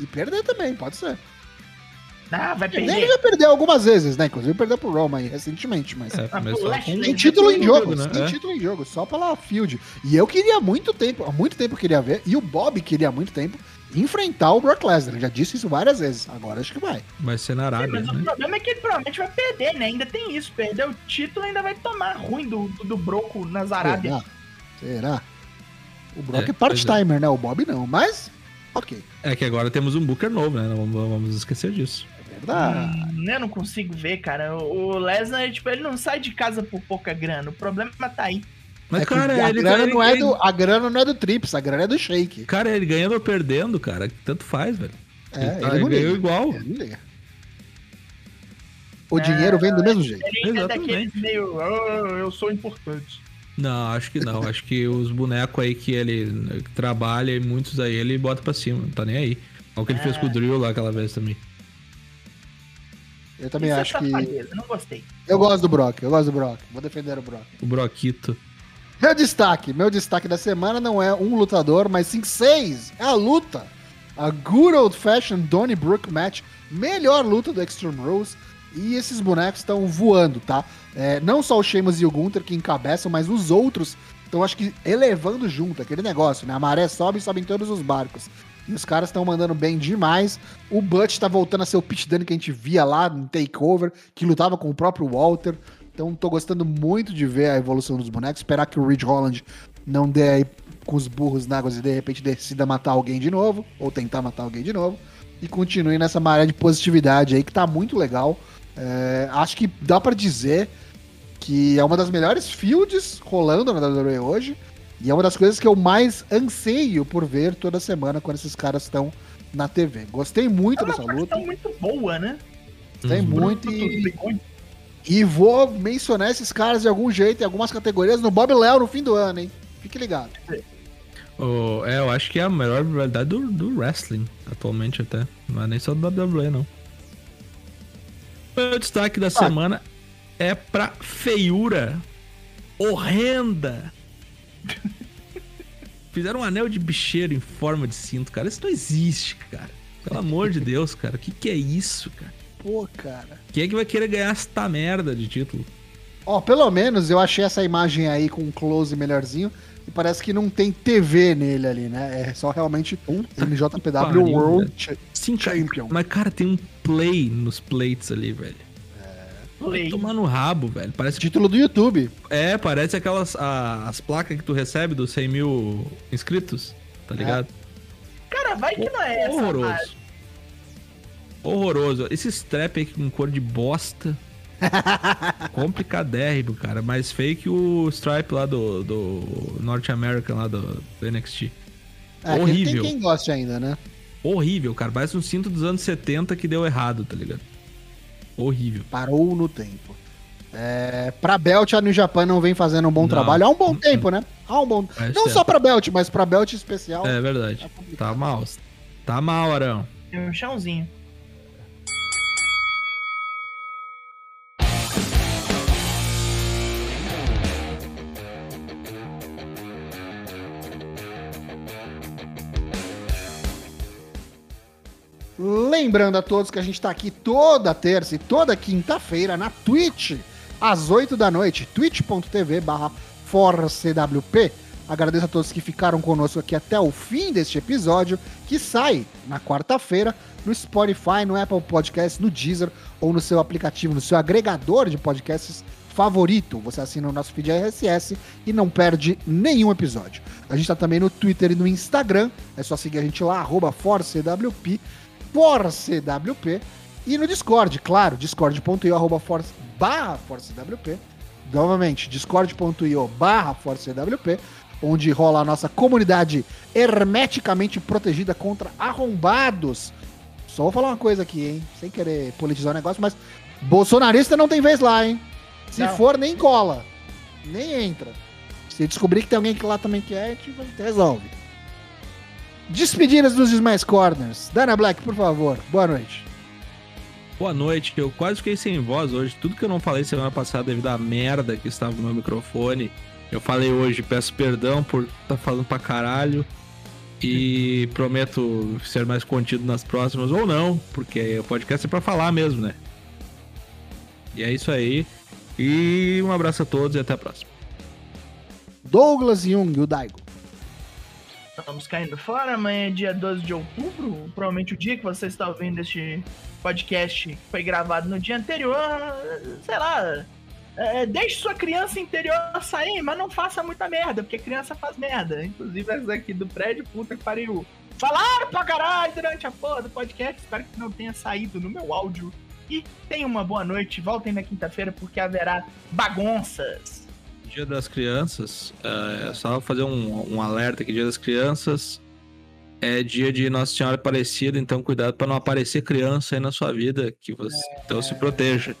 E perder também, pode ser. Ah, vai Perder, ele já perdeu algumas vezes, né? Inclusive perdeu pro Roma aí recentemente, mas. É, Ah, mas com- Tem título em jogo, jogo, né? tem É. título em jogo, só pela field. E eu queria há muito tempo, há muito tempo queria ver, e o Bob queria há muito tempo, enfrentar o Brock Lesnar. Já disse isso várias vezes, agora acho que vai. Vai ser na Sim, Arábia, mas o né? problema é que ele provavelmente vai perder, né? Ainda tem isso. Perder o título ainda vai tomar ruim do, do, do Broco nas Arábia. Será? Será? O Brock É, é, part-timer, né? O Bob não, mas ok. É que agora temos um Booker novo, né? Não vamos, esquecer disso. É verdade. Hum, eu não consigo ver, cara. O Lesnar, tipo, ele não sai de casa por pouca grana. O problema tá aí. Mas, É cara, a, ele, grana ele- não é ele- do, a grana não é do Trips, a grana é do Shake. Cara, ele ganhando ou perdendo, cara, tanto faz, velho. É, ele, tá- ele ele ganhou liga. igual. O dinheiro vem do mesmo jeito. Ele é meio. "Ah, eu sou importante. Não, acho que não. acho que os bonecos aí que ele trabalha e muitos aí ele bota pra cima, não tá nem aí. É o que ele fez com o Drill lá aquela vez também. Eu também Isso é acho que. safadeza, Não gostei. Eu gosto do Brock, eu gosto do Brock. Vou defender o Brock. O Broquito. Meu destaque, meu destaque da semana não é um lutador, mas sim seis. É a luta. A Good Old Fashioned Donnybrook Match. Melhor luta do Extreme Rules. E esses bonecos estão voando, tá? É, não só o Sheamus e o Gunther que encabeçam, mas os outros estão, acho que, elevando junto. Aquele negócio, né? A maré sobe e sobe em todos os barcos. E os caras estão mandando bem demais. O Butch tá voltando a ser o Pit Dunne que a gente via lá no Takeover, que lutava com o próprio Walter. Então tô gostando muito de ver a evolução dos bonecos. Esperar que o Ridge Holland não dê aí com os burros na água e de repente decida matar alguém de novo, ou tentar matar alguém de novo. E continue nessa maré de positividade aí, que tá muito legal. É, acho que dá pra dizer que é uma das melhores fields rolando na WWE hoje. E é uma das coisas que eu mais anseio por ver toda semana quando esses caras estão na TV. Gostei muito É dessa luta. facção muito boa, né? Gostei Uhum. muito e, e vou mencionar esses caras de algum jeito em algumas categorias no Bob Léo no fim do ano, hein? Fique ligado. Oh, é, eu acho que é a melhor rivalidade do, do wrestling, atualmente até. Não é nem só do WWE, não. Meu destaque da semana é pra feiura horrenda. Fizeram um anel de bicheiro em forma de cinto, cara. Isso não existe, cara. Pelo amor de Deus, cara. O que, que é isso, cara? Pô, cara. Quem é que vai querer ganhar esta merda de título? Ó, pelo menos eu achei essa imagem aí com um close melhorzinho. E parece que não tem TV nele ali, né? É só realmente um pariu, World. Cha- Sim, cara. Champion. Mas, cara, tem um play nos plates ali, velho. Play. Tomar no rabo, velho. Parece Título do YouTube. É, parece aquelas a- as placas que tu recebe dos 100 mil inscritos, tá ligado? Cara, vai que não é essa. mas- Horroroso. Horroroso. Esse strap aí com cor de bosta. Complicadérrimo, cara. Mais feio que o stripe lá do, do North American, lá do, do NXT. É, que Horrível. Tem quem goste ainda, né? Horrível, cara. Parece um cinto dos anos 70 que deu errado, tá ligado? Horrível. Parou no tempo. É, pra Belt, a New Japan não vem fazendo um bom Não. trabalho há um bom tempo, né? Há um bom Faz Não só pra Belt, mas pra Belt especial. É verdade. Tá mal. Tá mal, Arão. Tem um chãozinho. Lembrando a todos que a gente tá aqui toda terça e toda quinta-feira na Twitch, às 8 da noite, twitch.tv barra. Agradeço a todos que ficaram conosco aqui até o fim deste episódio, que sai na quarta-feira no Spotify, no Apple Podcasts, no Deezer ou no seu aplicativo, no seu agregador de podcasts favorito. Você assina o nosso feed RSS e não perde nenhum episódio. A gente tá também no Twitter e no Instagram, é só seguir a gente lá, arroba ForceWP, e no Discord, claro, discord.io, arroba force, barra ForceWP, novamente, discord.io barra ForceWP, onde rola a nossa comunidade hermeticamente protegida contra arrombados. Só vou falar uma coisa aqui, hein? Sem querer politizar o negócio, mas bolsonarista não tem vez lá, hein? Se Não. for, nem cola. Nem entra. Se descobrir que tem alguém que lá também quer, a gente resolve. Despedidas dos Demais Corners. Dana Black, por favor. Boa noite. Boa noite, eu quase fiquei sem voz hoje. Tudo que eu não falei semana passada devido à merda que estava no meu microfone, eu falei hoje. Peço perdão por estar tá falando pra caralho. E prometo ser mais contido nas próximas, ou não, porque o podcast é pra falar mesmo, né? E é isso aí. E um abraço a todos e até a próxima. Douglas Jung, o Daigo. Estamos caindo fora. Amanhã é dia 12 de outubro. Provavelmente o dia que você está ouvindo este podcast foi gravado no dia anterior. Sei lá. É, deixe sua criança interior sair, mas não faça muita merda, porque criança faz merda. Inclusive essa aqui do prédio, puta que pariu. Falaram pra caralho durante a porra do podcast. Espero que não tenha saído no meu áudio. E tenham uma boa noite. Voltem na quinta-feira porque haverá bagunças. Dia das Crianças, é só fazer um, um alerta aqui. Dia das Crianças é dia de Nossa Senhora Aparecida, então cuidado para não aparecer criança aí na sua vida, que você então se proteja.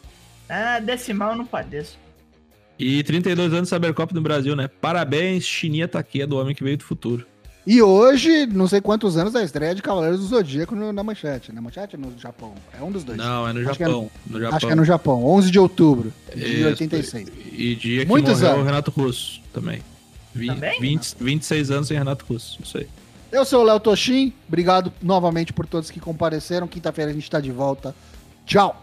Ah, decimal não padeço. E 32 anos de Cybercop no Brasil, né? Parabéns, Chininha Taqueda, do homem que veio do futuro. E hoje, não sei quantos anos da estreia de Cavaleiros do Zodíaco no- na manchete. Na manchete ou no Japão? É um dos dois. Não, é no Acho que é Japão. no Japão. Acho que é no Japão, 11 de outubro de Isso, 86. E dia que Muitos morreu anos. o Renato Russo também. Vi- Também? 20, 26 anos sem Renato Russo, isso aí. Eu sou o Léo Toshin, obrigado novamente por todos que compareceram. Quinta-feira a gente tá de volta. Tchau!